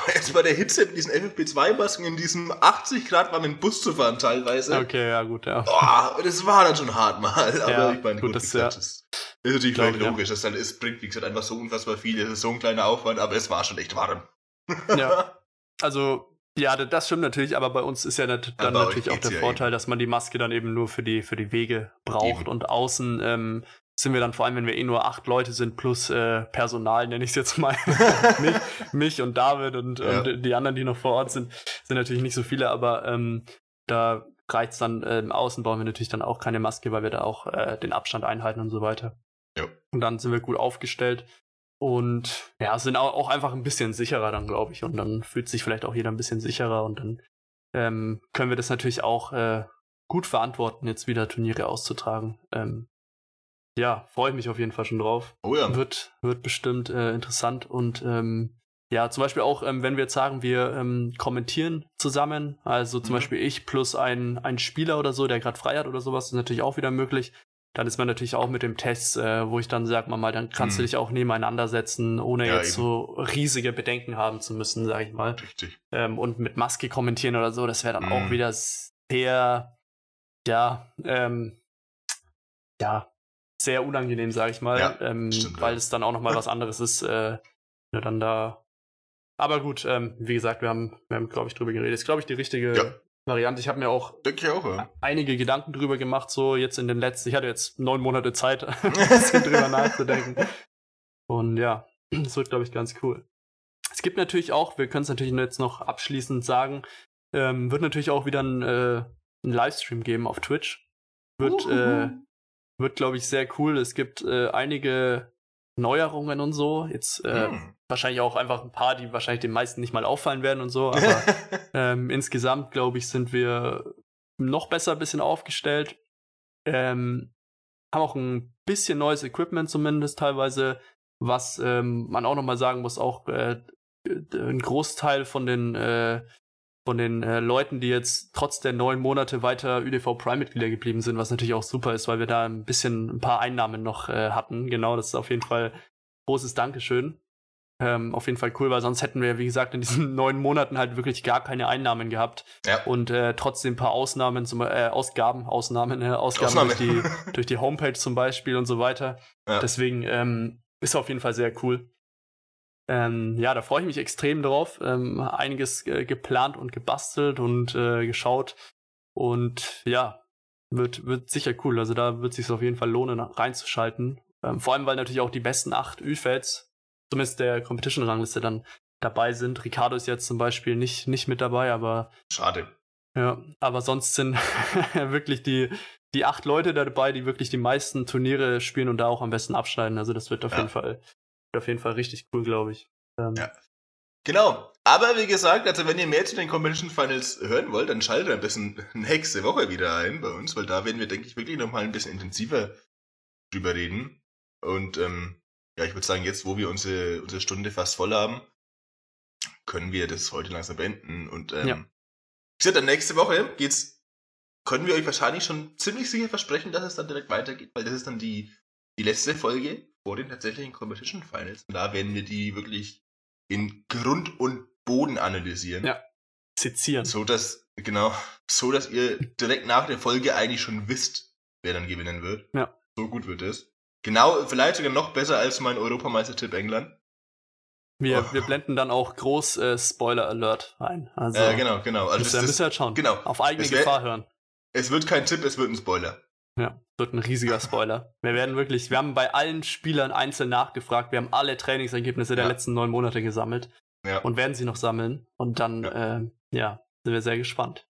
Jetzt bei der Hitze mit diesen FFP2-Masken in diesem 80 Grad warmen Bus zu fahren teilweise. Okay, ja gut, ja. Boah, das war dann schon hart mal. Aber ja, ich meine, gut, gut das, ja. ist natürlich Glaube, logisch, ja. dass dann es bringt, wie gesagt, einfach so unfassbar viel. Es ist so ein kleiner Aufwand, aber es war schon echt warm. Ja. Also, ja, das stimmt natürlich, aber bei uns ist ja dann ja, natürlich auch der Vorteil, eben. dass man die Maske dann eben nur für die, für die Wege braucht eben. und außen ähm, sind wir dann vor allem, wenn wir eh nur acht Leute sind, plus äh, Personal, nenne ich es jetzt mal, mich, mich und David und, ja. und, die anderen, die noch vor Ort sind, sind natürlich nicht so viele, aber ähm, da reizt dann, äh, im Außen bauen wir natürlich dann auch keine Maske, weil wir da auch äh, den Abstand einhalten und so weiter. Ja. Und dann sind wir gut aufgestellt und ja, sind auch, auch einfach ein bisschen sicherer dann, glaube ich. Und dann fühlt sich vielleicht auch jeder ein bisschen sicherer und dann ähm, können wir das natürlich auch äh, gut verantworten, jetzt wieder Turniere auszutragen. Ähm, ja, freue ich mich auf jeden Fall schon drauf. Oh ja. Wird, wird bestimmt äh, interessant und ähm, ja, zum Beispiel auch, ähm, wenn wir jetzt sagen, wir ähm, kommentieren zusammen, also zum mhm. Beispiel ich plus ein, ein Spieler oder so, der gerade frei hat oder sowas, ist natürlich auch wieder möglich. Dann ist man natürlich auch mit dem Test, äh, wo ich dann sag mal mal, dann kannst mhm. du dich auch nebeneinander setzen, ohne ja, jetzt eben. so riesige Bedenken haben zu müssen, sag ich mal. Richtig. Ähm, und mit Maske kommentieren oder so, das wäre dann mhm. auch wieder sehr, ja, ähm, ja, sehr unangenehm, sage ich mal, Ja, ähm, stimmt, weil ja. es dann auch nochmal was anderes ist, äh, wenn du dann da. Aber gut, ähm, wie gesagt, wir haben, wir haben, glaube ich, drüber geredet. Ist, glaube ich, die richtige Ja. Variante. Ich habe mir auch auch, einige Gedanken drüber gemacht, so jetzt in den letzten, ich hatte jetzt neun Monate Zeit, ein bisschen drüber nachzudenken. Und ja, das wird, glaube ich, ganz cool. Es gibt natürlich auch, wir können es natürlich jetzt noch abschließend sagen, ähm, wird natürlich auch wieder ein, äh, ein Livestream geben auf Twitch. Wird, äh, wird glaube ich, sehr cool. Es gibt äh, einige Neuerungen und so. Jetzt äh, Hm. wahrscheinlich auch einfach ein paar, die wahrscheinlich den meisten nicht mal auffallen werden und so. Aber ähm, insgesamt, glaube ich, sind wir noch besser ein bisschen aufgestellt. Ähm, haben auch ein bisschen neues Equipment zumindest teilweise, was ähm, man auch nochmal sagen muss, auch äh, ein Großteil von den äh, von den äh, Leuten, die jetzt trotz der neun Monate weiter ÜDV Prime-Mitglieder geblieben sind, was natürlich auch super ist, weil wir da ein bisschen ein paar Einnahmen noch äh, hatten. Genau, das ist auf jeden Fall großes Dankeschön. Ähm, auf jeden Fall cool, weil sonst hätten wir, wie gesagt, in diesen neun Monaten halt wirklich gar keine Einnahmen gehabt Ja. und äh, trotzdem ein paar Ausnahmen, zum, äh, Ausgaben, Ausnahmen, äh, Ausgaben Ausnahme. durch die, durch die Homepage zum Beispiel und so weiter. Ja. Deswegen ähm, ist auf jeden Fall sehr cool. Ähm, ja, da freue ich mich extrem drauf. Ähm, einiges äh, geplant und gebastelt und äh, geschaut. Und ja, wird, wird sicher cool. Also da wird es sich auf jeden Fall lohnen, reinzuschalten. Ähm, vor allem, weil natürlich auch die besten acht Ü-Feds, zumindest der Competition-Rangliste, dann dabei sind. Ricardo ist jetzt zum Beispiel nicht, nicht mit dabei, aber Schade. ja, aber sonst sind wirklich die, die acht Leute da dabei, die wirklich die meisten Turniere spielen und da auch am besten abschneiden. Also das wird auf Ja. jeden Fall, auf jeden Fall richtig cool, glaube ich. Ähm, Ja. Genau. Aber wie gesagt, also wenn ihr mehr zu den Competition Finals hören wollt, dann schaltet ein bisschen nächste Woche wieder ein bei uns, weil da werden wir, denke ich, wirklich nochmal ein bisschen intensiver drüber reden. Und ähm, ja, ich würde sagen, jetzt, wo wir unsere, unsere Stunde fast voll haben, können wir das heute langsam beenden. Und ähm, Ja. wie gesagt, dann nächste Woche geht's, können wir euch wahrscheinlich schon ziemlich sicher versprechen, dass es dann direkt weitergeht, weil das ist dann die, die letzte Folge vor den tatsächlichen Competition Finals. Und da werden wir die wirklich in Grund und Boden analysieren. Ja. Sezieren. So dass, genau, so dass ihr direkt nach der Folge eigentlich schon wisst, wer dann gewinnen wird. Ja. So gut wird es. Genau, vielleicht sogar noch besser als mein Europameistertipp England. Wir, Oh. wir blenden dann auch groß äh, Spoiler Alert ein. Also äh, genau, genau. Also müsst, das, ihr, müsst ihr halt schauen. genau. Auf eigene wär- Gefahr hören. es wird kein Tipp, es wird ein Spoiler. Ja, wird ein riesiger Spoiler. Wir werden wirklich, wir haben bei allen Spielern einzeln nachgefragt, wir haben alle Trainingsergebnisse der Ja. letzten neun Monate gesammelt Ja. und werden sie noch sammeln. Und dann, ja, äh, ja sind wir sehr gespannt.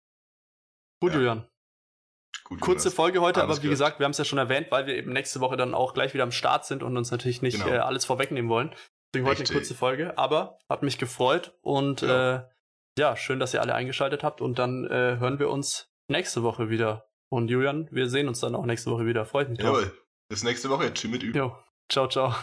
Gut. Julian. Gut, Kurze. Folge heute, aber wie gehört. gesagt, wir haben es ja schon erwähnt, weil wir eben nächste Woche dann auch gleich wieder am Start sind und uns natürlich nicht Genau. äh, alles vorwegnehmen wollen. Deswegen heute eine kurze Folge, aber hat mich gefreut und Ja. äh, ja, schön, dass ihr alle eingeschaltet habt und dann äh, hören wir uns nächste Woche wieder. Und Julian, wir sehen uns dann auch nächste Woche wieder. Freut mich drauf. Jawohl. Bis nächste Woche. Tschüss mit Ü. Jo, ciao, ciao.